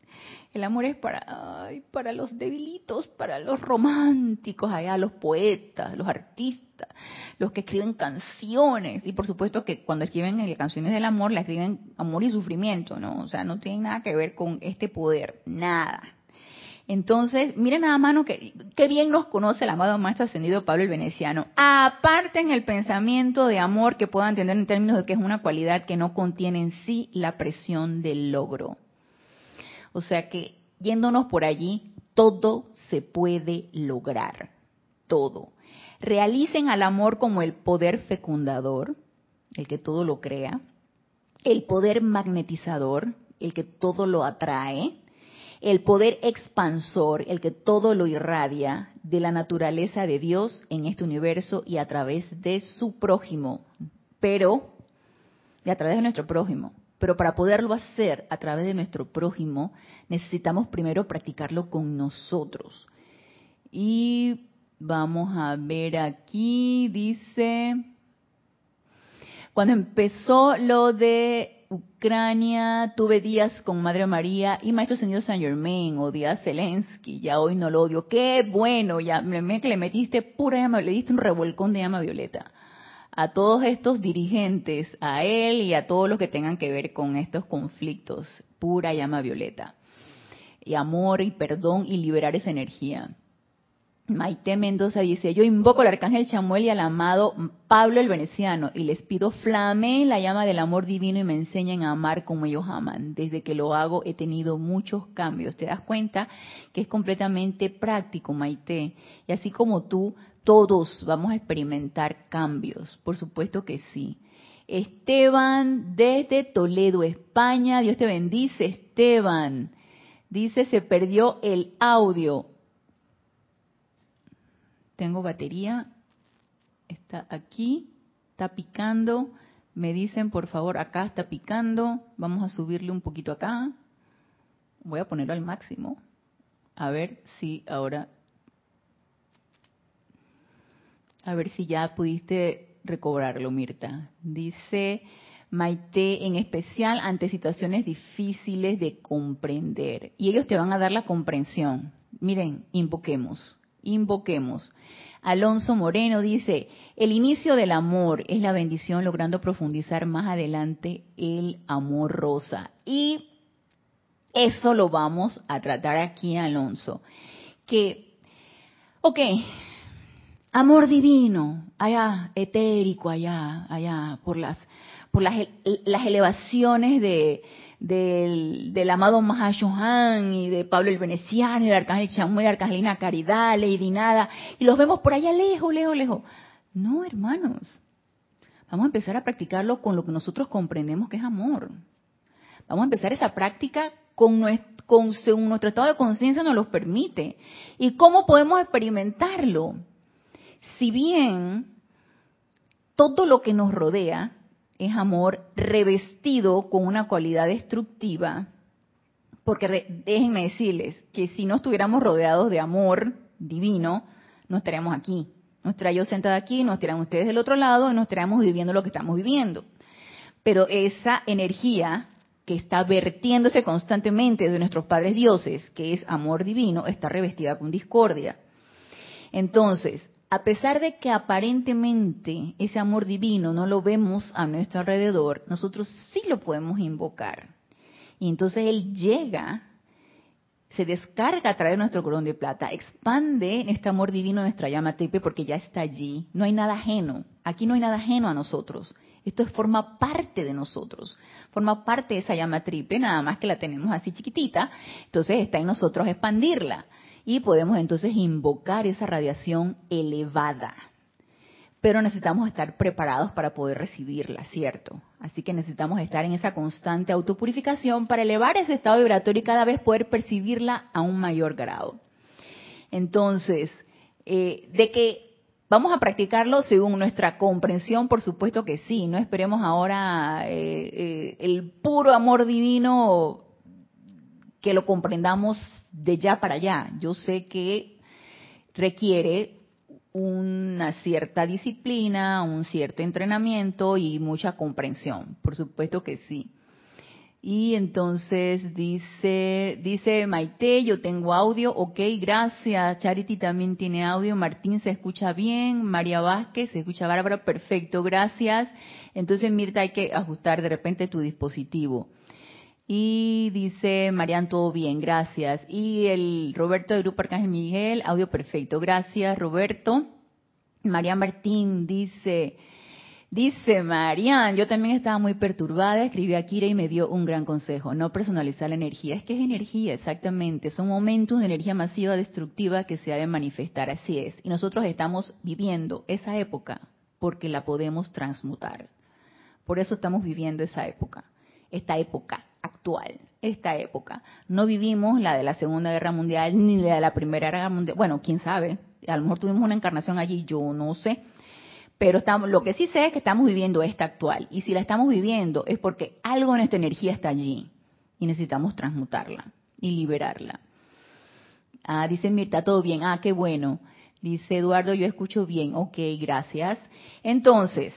Speaker 1: El amor es para, para los debilitos, para los románticos, allá, los poetas, los artistas, los que escriben canciones. Y por supuesto que cuando escriben canciones del amor, la escriben amor y sufrimiento, ¿no? O sea, no tiene nada que ver con este poder, nada. Entonces, miren nada mano que qué bien nos conoce el amado maestro ascendido Pablo el Veneciano. Aparten el pensamiento de amor que puedan entender en términos de que es una cualidad que no contiene en sí la presión del logro. O sea que yéndonos por allí, todo se puede lograr, todo. Realicen al amor como el poder fecundador, el que todo lo crea, el poder magnetizador, el que todo lo atrae, el poder expansor, el que todo lo irradia de la naturaleza de Dios en este universo y a través de su prójimo, pero, y a través de nuestro prójimo. Pero para poderlo hacer a través de nuestro prójimo, necesitamos primero practicarlo con nosotros. Y vamos a ver aquí, dice, cuando empezó lo de Ucrania, tuve días con Madre María y Maestro Señor San Germain o días Zelensky, ya hoy no lo odio. Qué bueno, ya me, le metiste pura llama, le diste un revolcón de llama violeta a todos estos dirigentes, a él y a todos los que tengan que ver con estos conflictos, pura llama violeta. Y amor y perdón y liberar esa energía. Maite Mendoza dice, yo invoco al arcángel Chamuel y al amado Pablo el Veneciano y les pido flame la llama del amor divino y me enseñen a amar como ellos aman. Desde que lo hago he tenido muchos cambios. ¿Te das cuenta que es completamente práctico, Maite? Y así como tú, todos vamos a experimentar cambios. Por supuesto que sí. Esteban desde Toledo, España. Dios te bendice, Esteban. Dice, se perdió el audio tengo batería, está aquí, está picando, me dicen por favor, acá está picando, vamos a subirle un poquito acá, voy a ponerlo al máximo, a ver si ahora, a ver si ya pudiste recobrarlo, Mirta. Dice Maite, en especial ante situaciones difíciles de comprender, y ellos te van a dar la comprensión. Miren, invoquemos invoquemos. Alonso Moreno dice, el inicio del amor es la bendición logrando profundizar más adelante el amor rosa. Y eso lo vamos a tratar aquí, Alonso. Que, ok, amor divino, allá, etérico, allá, allá, por las, por las, las elevaciones de, del, amado Mahashohan y de Pablo el Veneciano y del Arcángel Chamuel, Arcangelina Caridad, Lady Nada, y los vemos por allá lejos, lejos, lejos. No, hermanos. Vamos a empezar a practicarlo con lo que nosotros comprendemos que es amor. Vamos a empezar esa práctica con con, según nuestro estado de conciencia nos lo permite. ¿Y cómo podemos experimentarlo? Si bien todo lo que nos rodea es amor revestido con una cualidad destructiva, porque déjenme decirles que si no estuviéramos rodeados de amor divino, no estaríamos aquí. Nos estaría yo sentada aquí, nos estarían ustedes del otro lado y nos estaríamos viviendo lo que estamos viviendo. Pero esa energía que está vertiéndose constantemente de nuestros padres dioses, que es amor divino, está revestida con discordia. Entonces, a pesar de que aparentemente ese amor divino no lo vemos a nuestro alrededor, nosotros sí lo podemos invocar. Y entonces Él llega, se descarga a través de nuestro corón de plata, expande este amor divino, nuestra llama triple, porque ya está allí. No hay nada ajeno. Aquí no hay nada ajeno a nosotros. Esto forma parte de nosotros, forma parte de esa llama triple, nada más que la tenemos así chiquitita, entonces está en nosotros expandirla y podemos entonces invocar esa radiación elevada. Pero necesitamos estar preparados para poder recibirla, ¿cierto? Así que necesitamos estar en esa constante autopurificación para elevar ese estado vibratorio y cada vez poder percibirla a un mayor grado. Entonces, eh, de que ¿Vamos a practicarlo según nuestra comprensión? Por supuesto que sí. No esperemos ahora eh, eh, el puro amor divino que lo comprendamos de ya para allá. Yo sé que requiere una cierta disciplina, un cierto entrenamiento y mucha comprensión. Por supuesto que sí. Y entonces dice, dice Maite, yo tengo audio, ok, gracias. Charity también tiene audio, Martín se escucha bien, María Vázquez se escucha bárbara, perfecto, gracias. Entonces Mirta hay que ajustar de repente tu dispositivo. Y dice Marian, todo bien, gracias. Y el Roberto de Grupo Arcángel Miguel, audio perfecto, gracias Roberto. María Martín dice, Dice Marian, yo también estaba muy perturbada, escribí a Kira y me dio un gran consejo, no personalizar la energía. Es que es energía, exactamente, son momentos de energía masiva destructiva que se ha de manifestar, así es. Y nosotros estamos viviendo esa época porque la podemos transmutar. Por eso estamos viviendo esa época, esta época actual, esta época. No vivimos la de la Segunda Guerra Mundial ni la de la Primera Guerra Mundial. Bueno, quién sabe, a lo mejor tuvimos una encarnación allí, yo no sé pero estamos, lo que sí sé es que estamos viviendo esta actual. Y si la estamos viviendo es porque algo en esta energía está allí. Y necesitamos transmutarla y liberarla. Ah, dice Mirta, todo bien. Ah, qué bueno. Dice Eduardo, yo escucho bien. Ok, gracias. Entonces,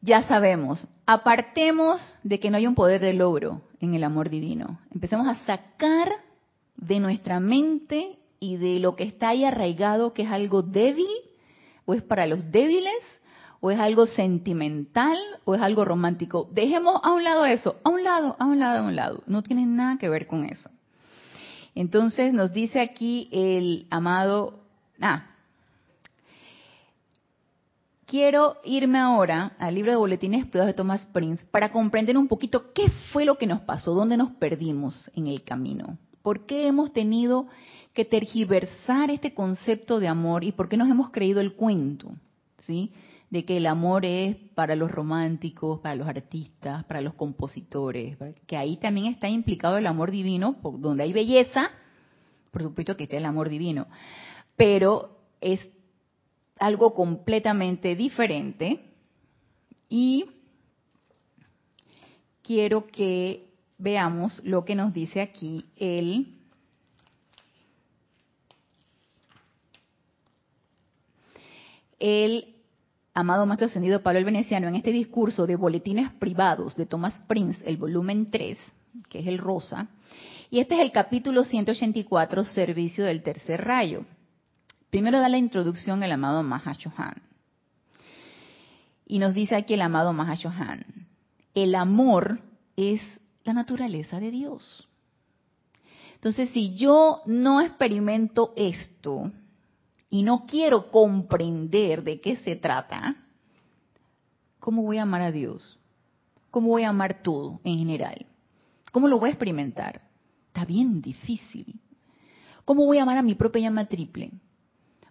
Speaker 1: ya sabemos, apartemos de que no hay un poder de logro en el amor divino. Empecemos a sacar de nuestra mente y de lo que está ahí arraigado, que es algo débil, o es para los débiles, o es algo sentimental, o es algo romántico. Dejemos a un lado eso, a un lado, a un lado, a un lado. No tiene nada que ver con eso. Entonces nos dice aquí el amado, ah, quiero irme ahora al libro de boletines de Thomas Prince para comprender un poquito qué fue lo que nos pasó, dónde nos perdimos en el camino, por qué hemos tenido que tergiversar este concepto de amor y por qué nos hemos creído el cuento, ¿sí? De que el amor es para los románticos, para los artistas, para los compositores, que ahí también está implicado el amor divino, donde hay belleza, por supuesto que está el amor divino, pero es algo completamente diferente y quiero que veamos lo que nos dice aquí el el amado Maestro Ascendido Pablo el Veneciano en este discurso de boletines privados de Thomas Prince, el volumen 3, que es el rosa, y este es el capítulo 184, Servicio del Tercer Rayo. Primero da la introducción el amado Mahashohan. Y nos dice aquí el amado Mahashohan, el amor es la naturaleza de Dios. Entonces, si yo no experimento esto, y no quiero comprender de qué se trata, ¿cómo voy a amar a Dios? ¿Cómo voy a amar todo en general? ¿Cómo lo voy a experimentar? Está bien difícil. ¿Cómo voy a amar a mi propia llama triple?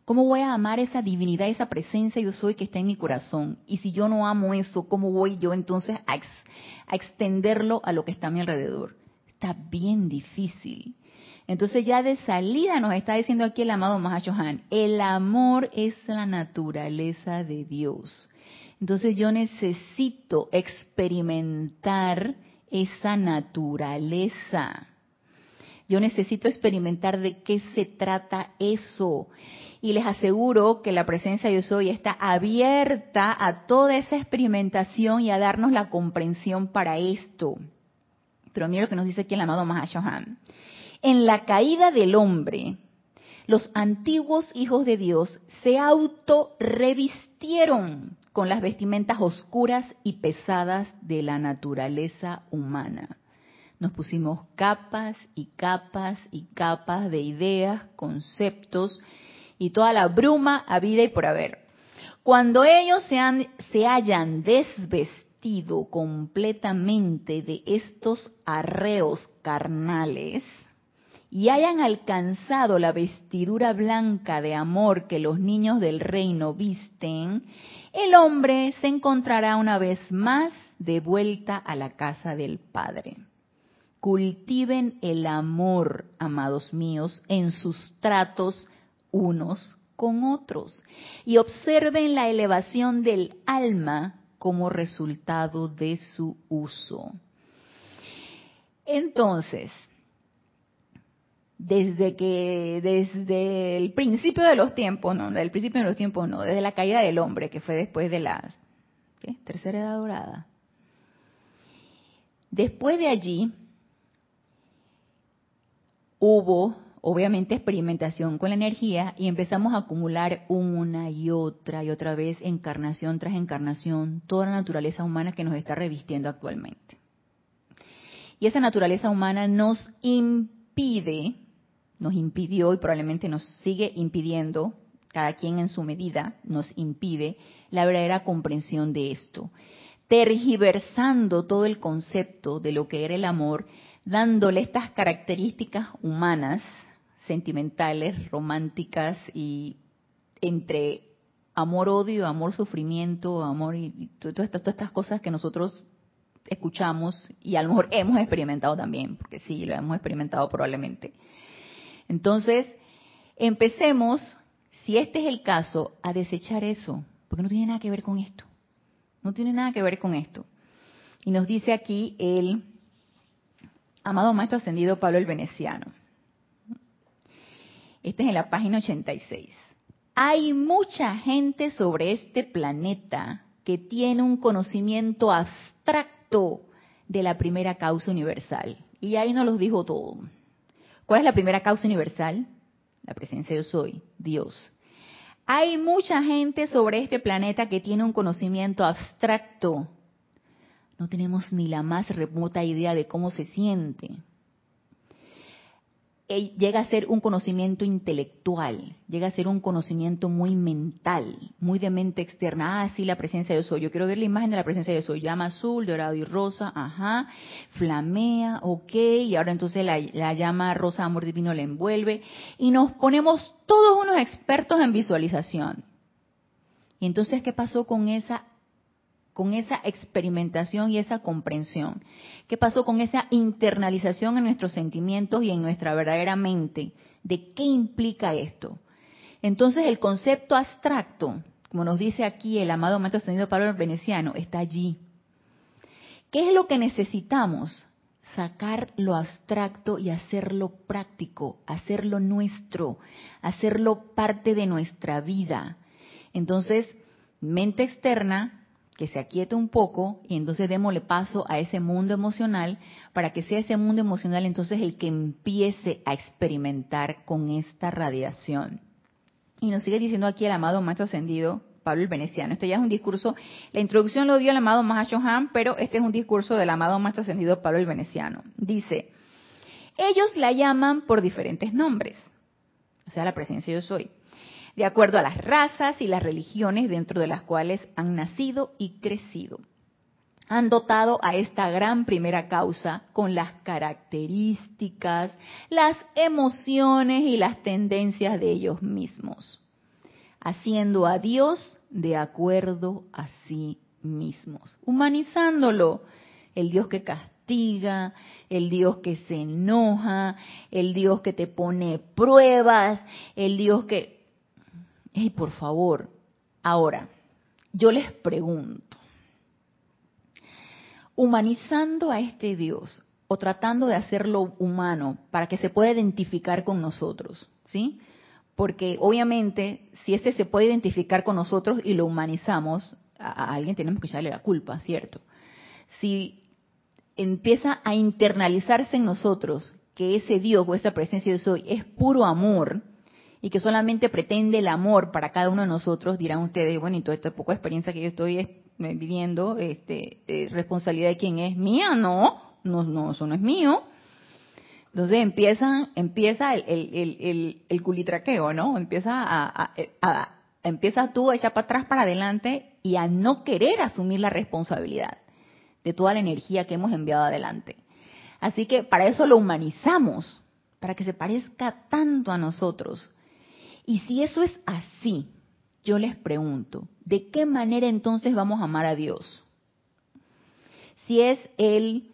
Speaker 1: ¿Cómo voy a amar esa divinidad, esa presencia yo soy que está en mi corazón? Y si yo no amo eso, ¿cómo voy yo entonces a, extenderlo a lo que está a mi alrededor? Está bien difícil. Entonces ya de salida nos está diciendo aquí el amado Mahashohan, el amor es la naturaleza de Dios. Entonces yo necesito experimentar esa naturaleza. Yo necesito experimentar de qué se trata eso. Y les aseguro que la presencia de Dios hoy está abierta a toda esa experimentación y a darnos la comprensión para esto. Pero mira lo que nos dice aquí el amado Mahashohan en la caída del hombre, los antiguos hijos de Dios se auto-revistieron con las vestimentas oscuras y pesadas de la naturaleza humana. Nos pusimos capas y capas y capas de ideas, conceptos y toda la bruma a vida y por haber. Cuando ellos se, han, se hayan desvestido completamente de estos arreos carnales, y hayan alcanzado la vestidura blanca de amor que los niños del reino visten, el hombre se encontrará una vez más de vuelta a la casa del Padre. Cultiven el amor, amados míos, en sus tratos unos con otros y observen la elevación del alma como resultado de su uso. Entonces, desde que desde el principio de los tiempos, no, del principio de los tiempos no, desde la caída del hombre, que fue después de la tercera edad dorada. Después de allí hubo obviamente experimentación con la energía y empezamos a acumular una y otra y otra vez encarnación tras encarnación toda la naturaleza humana que nos está revistiendo actualmente. Y esa naturaleza humana nos impide nos impidió y probablemente nos sigue impidiendo, cada quien en su medida, nos impide la verdadera comprensión de esto, tergiversando todo el concepto de lo que era el amor, dándole estas características humanas, sentimentales, románticas y entre amor-odio, amor-sufrimiento, amor y todas estas, todas estas cosas que nosotros escuchamos y a lo mejor hemos experimentado también, porque sí, lo hemos experimentado probablemente. Entonces, empecemos, si este es el caso, a desechar eso, porque no tiene nada que ver con esto. No tiene nada que ver con esto. Y nos dice aquí el amado Maestro Ascendido Pablo el Veneciano. Este es en la página 86. Hay mucha gente sobre este planeta que tiene un conocimiento abstracto de la primera causa universal. Y ahí nos los dijo todo. ¿Cuál es la primera causa universal? La presencia de yo soy, Dios. Hay mucha gente sobre este planeta que tiene un conocimiento abstracto. No tenemos ni la más remota idea de cómo se siente llega a ser un conocimiento intelectual, llega a ser un conocimiento muy mental, muy de mente externa. Ah, sí, la presencia de soy. Yo quiero ver la imagen de la presencia de soy. Llama azul, dorado y rosa, ajá, flamea, ok, y ahora entonces la, la llama rosa amor divino le envuelve. Y nos ponemos todos unos expertos en visualización. Y entonces, ¿qué pasó con esa con esa experimentación y esa comprensión? ¿Qué pasó con esa internalización en nuestros sentimientos y en nuestra verdadera mente? ¿De qué implica esto? Entonces el concepto abstracto, como nos dice aquí el amado Maestro Ascendido Pablo Veneciano, está allí. ¿Qué es lo que necesitamos? Sacar lo abstracto y hacerlo práctico, hacerlo nuestro, hacerlo parte de nuestra vida. Entonces, mente externa, que se aquiete un poco y entonces démosle paso a ese mundo emocional para que sea ese mundo emocional entonces el que empiece a experimentar con esta radiación. Y nos sigue diciendo aquí el amado maestro ascendido Pablo el Veneciano. Esto ya es un discurso, la introducción lo dio el amado Mahashohan, pero este es un discurso del amado maestro ascendido Pablo el Veneciano. Dice, ellos la llaman por diferentes nombres, o sea, la presencia yo soy de acuerdo a las razas y las religiones dentro de las cuales han nacido y crecido. Han dotado a esta gran primera causa con las características, las emociones y las tendencias de ellos mismos, haciendo a Dios de acuerdo a sí mismos, humanizándolo, el Dios que castiga, el Dios que se enoja, el Dios que te pone pruebas, el Dios que Hey, por favor, ahora, yo les pregunto, humanizando a este Dios o tratando de hacerlo humano para que se pueda identificar con nosotros, ¿sí? Porque obviamente si ese se puede identificar con nosotros y lo humanizamos, a, alguien tenemos que echarle la culpa, ¿cierto? Si empieza a internalizarse en nosotros que ese Dios o esa presencia de soy es puro amor, y que solamente pretende el amor para cada uno de nosotros, dirán ustedes, bueno, y toda esta poca experiencia que yo estoy eh, viviendo, este, eh, responsabilidad de quién es mía, no, no, no, eso no es mío. Entonces empieza, empieza el, culitraqueo, ¿no? Empieza a, empiezas tú a echar para atrás, para adelante y a no querer asumir la responsabilidad de toda la energía que hemos enviado adelante. Así que para eso lo humanizamos, para que se parezca tanto a nosotros. Y si eso es así, yo les pregunto, ¿de qué manera entonces vamos a amar a Dios? Si es Él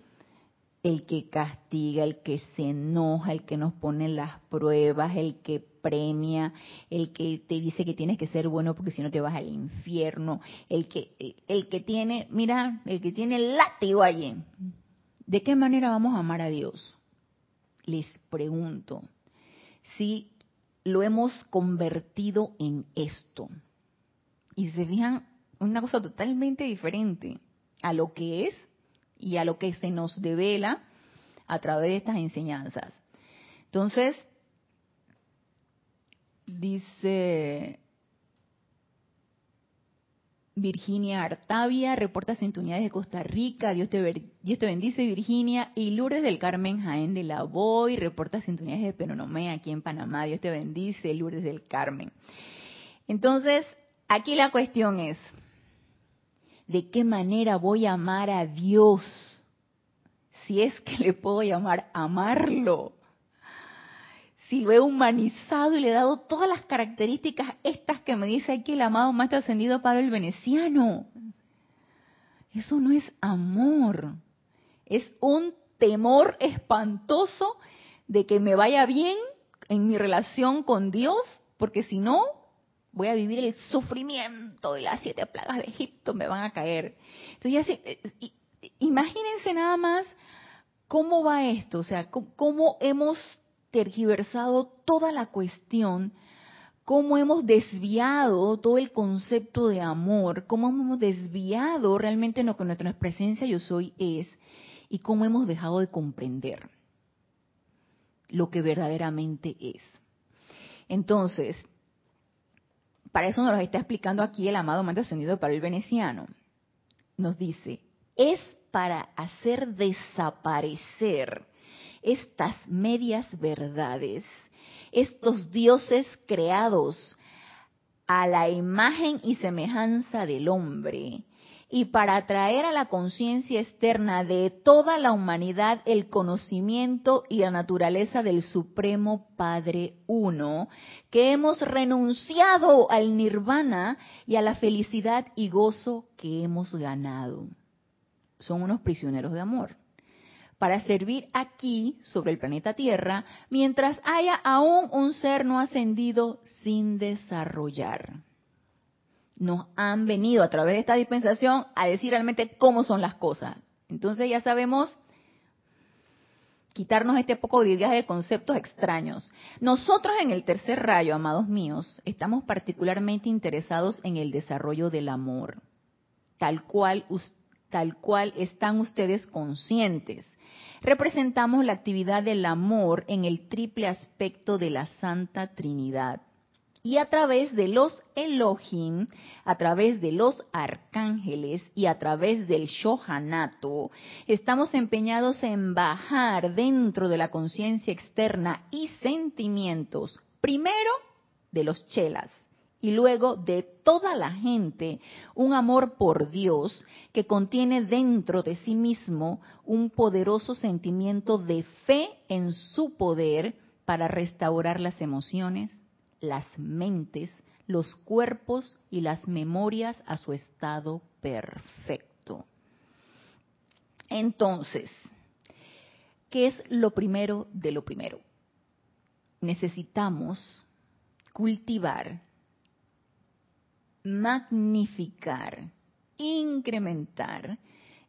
Speaker 1: el que castiga, el que se enoja, el que nos pone las pruebas, el que premia, el que te dice que tienes que ser bueno porque si no te vas al infierno, el que el que tiene, mira, el que tiene el látigo allí. ¿De qué manera vamos a amar a Dios? Les pregunto. Si lo hemos convertido en esto. Y se fijan, una cosa totalmente diferente a lo que es y a lo que se nos devela a través de estas enseñanzas. Entonces, dice Virginia Artavia, reporta sintonía de Costa Rica, Dios te, bendice Virginia, y Lourdes del Carmen Jaén de la Boy, reporta sintonías de Penonomé aquí en Panamá, Dios te bendice Lourdes del Carmen. Entonces, aquí la cuestión es, ¿de qué manera voy a amar a Dios? Si es que le puedo llamar amarlo si lo he humanizado y le he dado todas las características estas que me dice aquí el amado Maestro Ascendido Pablo el Veneciano. Eso no es amor, es un temor espantoso de que me vaya bien en mi relación con Dios, porque si no, voy a vivir el sufrimiento de las siete plagas de Egipto, me van a caer. Entonces, eh, imagínense nada más cómo va esto, o sea, cómo hemos tergiversado toda la cuestión, cómo hemos desviado todo el concepto de amor, cómo hemos desviado realmente lo que nuestra presencia yo soy es y cómo hemos dejado de comprender lo que verdaderamente es. Entonces, para eso nos lo está explicando aquí el amado Manto Ascendido para el Veneciano. Nos dice, es para hacer desaparecer estas medias verdades, estos dioses creados a la imagen y semejanza del hombre, y para atraer a la conciencia externa de toda la humanidad el conocimiento y la naturaleza del Supremo Padre Uno, que hemos renunciado al nirvana y a la felicidad y gozo que hemos ganado. Son unos prisioneros de amor para servir aquí sobre el planeta Tierra mientras haya aún un ser no ascendido sin desarrollar. Nos han venido a través de esta dispensación a decir realmente cómo son las cosas. Entonces ya sabemos quitarnos este poco de ideas de conceptos extraños. Nosotros en el tercer rayo, amados míos, estamos particularmente interesados en el desarrollo del amor, tal cual, tal cual están ustedes conscientes representamos la actividad del amor en el triple aspecto de la Santa Trinidad. Y a través de los Elohim, a través de los arcángeles y a través del Shohanato, estamos empeñados en bajar dentro de la conciencia externa y sentimientos, primero de los chelas, y luego de toda la gente un amor por Dios que contiene dentro de sí mismo un poderoso sentimiento de fe en su poder para restaurar las emociones, las mentes, los cuerpos y las memorias a su estado perfecto. Entonces, ¿qué es lo primero de lo primero? Necesitamos cultivar magnificar, incrementar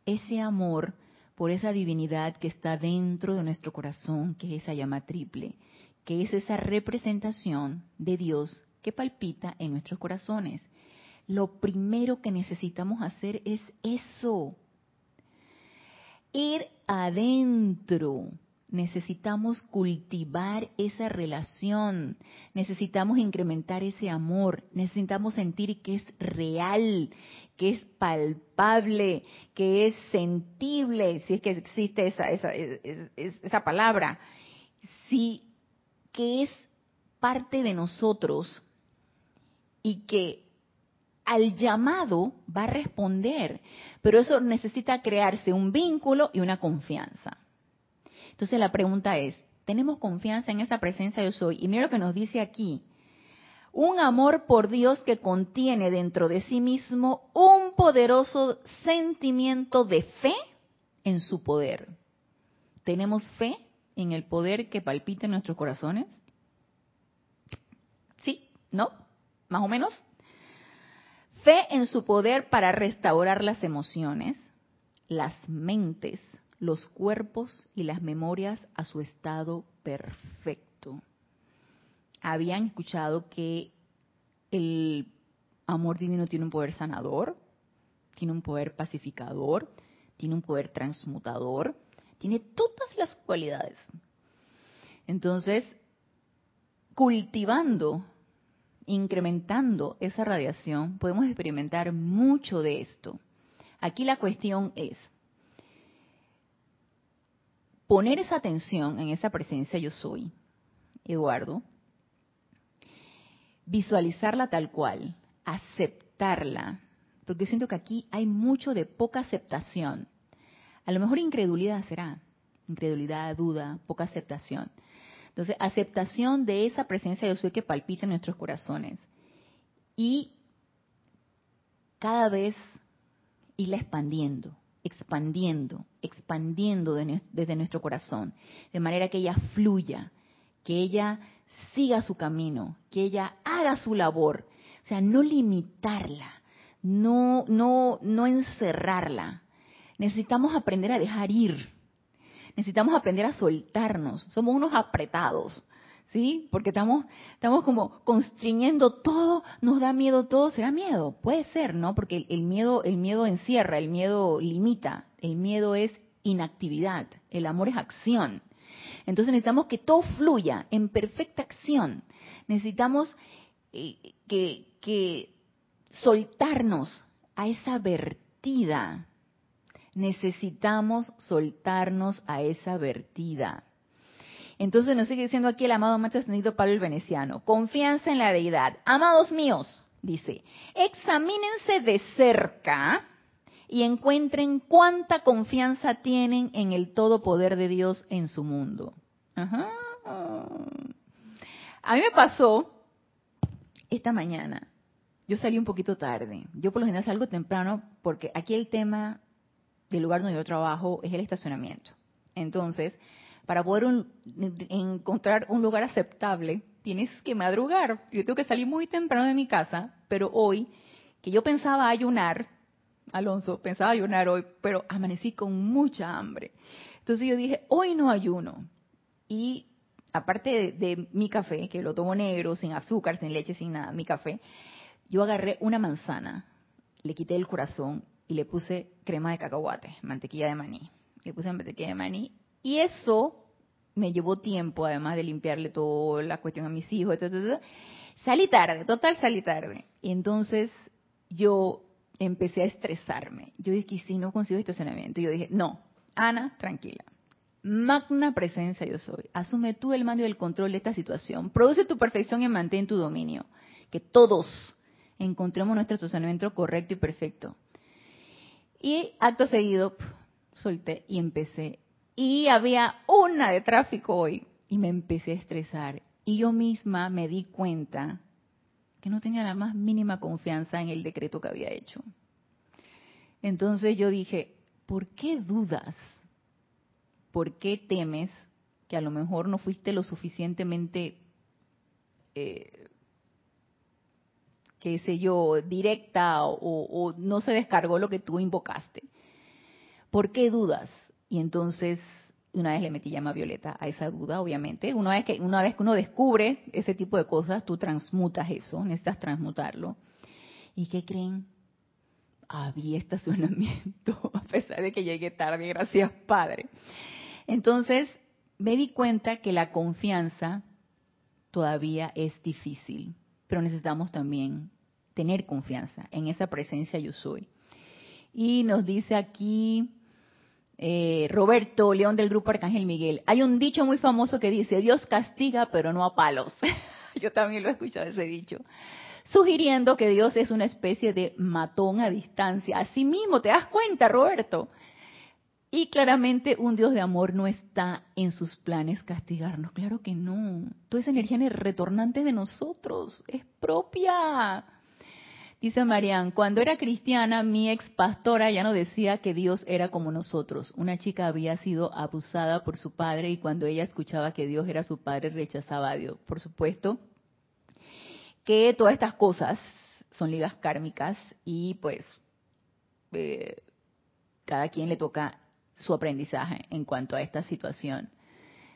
Speaker 1: ese amor por esa divinidad que está dentro de nuestro corazón, que es esa llama triple, que es esa representación de Dios que palpita en nuestros corazones. Lo primero que necesitamos hacer es eso, ir adentro necesitamos cultivar esa relación, necesitamos incrementar ese amor, necesitamos sentir que es real, que es palpable, que es sentible, si es que existe esa, esa, esa palabra, si, que es parte de nosotros y que al llamado va a responder, pero eso necesita crearse un vínculo y una confianza. Entonces la pregunta es, ¿tenemos confianza en esa presencia yo soy? Y mira lo que nos dice aquí, un amor por Dios que contiene dentro de sí mismo un poderoso sentimiento de fe en su poder. ¿Tenemos fe en el poder que palpita en nuestros corazones? ¿Sí? ¿No? ¿Más o menos? Fe en su poder para restaurar las emociones, las mentes, los cuerpos y las memorias a su estado perfecto habían escuchado que el amor divino tiene un poder sanador, tiene un poder pacificador, tiene un poder transmutador, tiene todas las cualidades. Entonces, cultivando, incrementando esa radiación, podemos experimentar mucho de esto. Aquí la cuestión es poner esa atención en esa presencia yo soy, Eduardo, visualizarla tal cual, aceptarla, porque yo siento que aquí hay mucho de poca aceptación. A lo mejor incredulidad será, incredulidad, duda, poca aceptación. Entonces, aceptación de esa presencia de Dios que palpita en nuestros corazones. Y cada vez irla expandiendo, expandiendo, expandiendo desde nuestro corazón, de manera que ella fluya, que ella siga su camino, que ella haga su labor, o sea, no limitarla, no no no encerrarla. Necesitamos aprender a dejar ir. Necesitamos aprender a soltarnos. Somos unos apretados. ¿Sí? Porque estamos, estamos como constriñendo todo, nos da miedo todo, será miedo, puede ser, ¿no? Porque el miedo, el miedo encierra, el miedo limita, el miedo es inactividad, el amor es acción. Entonces necesitamos que todo fluya en perfecta acción. Necesitamos eh, que, soltarnos a esa vertida. Necesitamos soltarnos a esa vertida. Entonces nos sigue diciendo aquí el amado Maestro Ascendido Pablo el Veneciano. Confianza en la deidad. Amados míos, dice, examínense de cerca y encuentren cuánta confianza tienen en el todo poder de Dios en su mundo. A mí me pasó esta mañana. Yo salí un poquito tarde. Yo por lo general salgo temprano porque aquí el tema del lugar donde yo trabajo es el estacionamiento. Entonces, para poder encontrar un lugar aceptable, tienes que madrugar. Yo tengo que salir muy temprano de mi casa, pero hoy, que yo pensaba ayunar, Alonso, pensaba ayunar hoy, pero amanecí con mucha hambre. Entonces yo dije, hoy no ayuno. Y aparte de, mi café, que lo tomo negro, sin azúcar, sin leche, sin nada, mi café, yo agarré una manzana, le quité el corazón y le puse crema de cacahuate, mantequilla de maní. Le puse mantequilla de maní y eso me llevó tiempo, además de limpiarle toda la cuestión a mis hijos, etc. Salí tarde, total salí tarde. Y entonces yo empecé a estresarme. Yo dije, si no consigo estacionamiento? Yo dije, no, Ana, tranquila. Magna presencia yo soy. Asume tú el mando y el control de esta situación. Produce tu perfección y mantén tu dominio. Que todos encontremos nuestro estacionamiento correcto y perfecto. Y acto seguido, solté y empecé. Y había una de tráfico hoy. Y me empecé a estresar. Y yo misma me di cuenta que no tenía la más mínima confianza en el decreto que había hecho. Entonces yo dije, ¿por qué dudas? ¿Por qué temes que a lo mejor no fuiste lo suficientemente, eh, qué sé yo, directa o, o no se descargó lo que tú invocaste? ¿Por qué dudas? Y entonces una vez le metí llama violeta a esa duda, obviamente. Una vez que una vez que uno descubre ese tipo de cosas, tú transmutas eso, necesitas transmutarlo. ¿Y qué creen? Había estacionamiento, a pesar de que llegué tarde, gracias Padre. Entonces, me di cuenta que la confianza todavía es difícil, pero necesitamos también tener confianza en esa presencia yo soy. Y nos dice aquí eh, Roberto León del grupo Arcángel Miguel, hay un dicho muy famoso que dice, Dios castiga pero no a palos. Yo también lo he escuchado ese dicho. Sugiriendo que Dios es una especie de matón a distancia. Así mismo, ¿te das cuenta, Roberto? Y claramente un Dios de amor no está en sus planes castigarnos. Claro que no. Toda esa energía es retornante de nosotros. Es propia. Dice Marian, cuando era cristiana, mi ex pastora ya no decía que Dios era como nosotros. Una chica había sido abusada por su padre y cuando ella escuchaba que Dios era su padre, rechazaba a Dios. Por supuesto que todas estas cosas son ligas kármicas y pues eh, cada quien le toca su aprendizaje en cuanto a esta situación.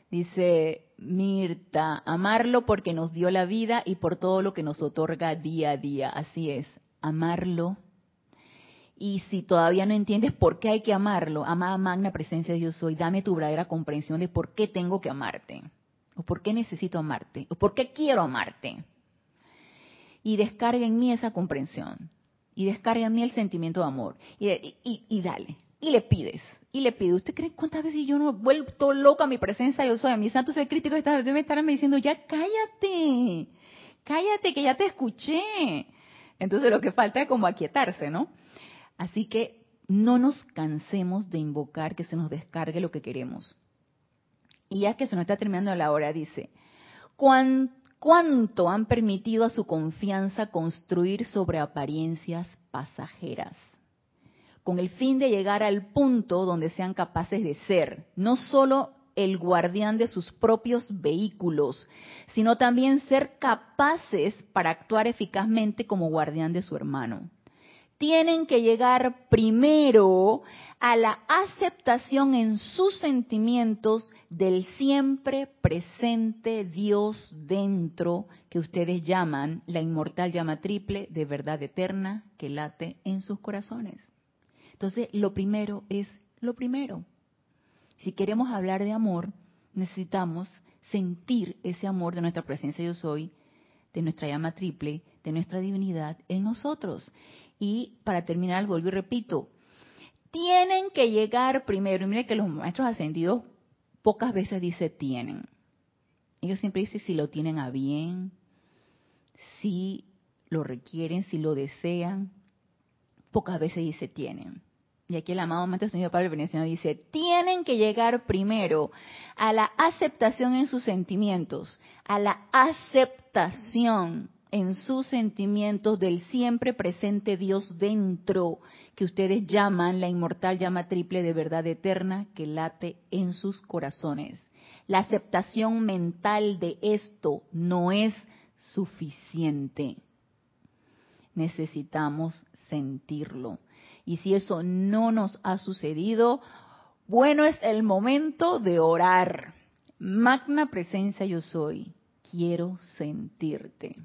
Speaker 1: Dice Mirta, amarlo porque nos dio la vida y por todo lo que nos otorga día a día. Así es, amarlo. Y si todavía no entiendes por qué hay que amarlo, amada magna presencia de yo soy, dame tu verdadera comprensión de por qué tengo que amarte, o por qué necesito amarte, o por qué quiero amarte. Y descarga en mí esa comprensión, y descarga en mí el sentimiento de amor, y, y, y dale, y le pides, y le pido, ¿usted cree cuántas veces yo no vuelto loca a mi presencia? Yo soy a mi santo ser crítico debe estarme diciendo, ya cállate, cállate que ya te escuché. Entonces lo que falta es como aquietarse, ¿no? Así que no nos cansemos de invocar que se nos descargue lo que queremos. Y ya que se nos está terminando la hora, dice, ¿cuánto han permitido a su confianza construir sobre apariencias pasajeras? con el fin de llegar al punto donde sean capaces de ser no solo el guardián de sus propios vehículos, sino también ser capaces para actuar eficazmente como guardián de su hermano. Tienen que llegar primero a la aceptación en sus sentimientos del siempre presente Dios dentro, que ustedes llaman la inmortal llama triple de verdad eterna que late en sus corazones. Entonces, lo primero es lo primero. Si queremos hablar de amor, necesitamos sentir ese amor de nuestra presencia yo soy, de nuestra llama triple, de nuestra divinidad en nosotros. Y para terminar, vuelvo y repito, tienen que llegar primero. Y mire que los maestros ascendidos pocas veces dice tienen. Ellos siempre dicen si lo tienen a bien, si lo requieren, si lo desean. Pocas veces dice tienen y aquí el amado Maestro Señor Pablo Veneciano dice, tienen que llegar primero a la aceptación en sus sentimientos, a la aceptación en sus sentimientos del siempre presente Dios dentro, que ustedes llaman la inmortal llama triple de verdad eterna que late en sus corazones. La aceptación mental de esto no es suficiente. Necesitamos sentirlo y si eso no nos ha sucedido, bueno es el momento de orar. Magna presencia yo soy, quiero sentirte.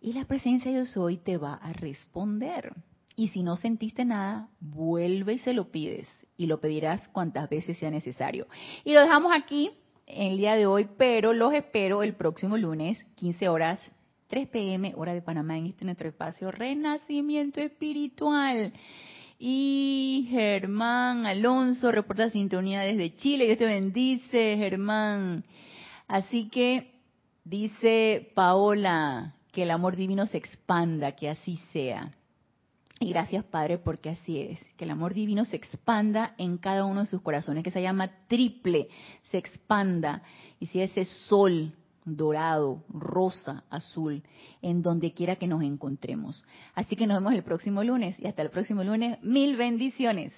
Speaker 1: Y la presencia yo soy te va a responder. Y si no sentiste nada, vuelve y se lo pides. Y lo pedirás cuantas veces sea necesario. Y lo dejamos aquí el día de hoy, pero los espero el próximo lunes, 15 horas 3 pm, hora de Panamá, en este nuestro espacio Renacimiento Espiritual. Y Germán Alonso reporta sintonía desde Chile. Dios te bendice, Germán. Así que dice Paola que el amor divino se expanda, que así sea. Y gracias, Padre, porque así es. Que el amor divino se expanda en cada uno de sus corazones, que se llama triple, se expanda. Y si ese sol dorado, rosa, azul, en donde quiera que nos encontremos. Así que nos vemos el próximo lunes y hasta el próximo lunes. Mil bendiciones.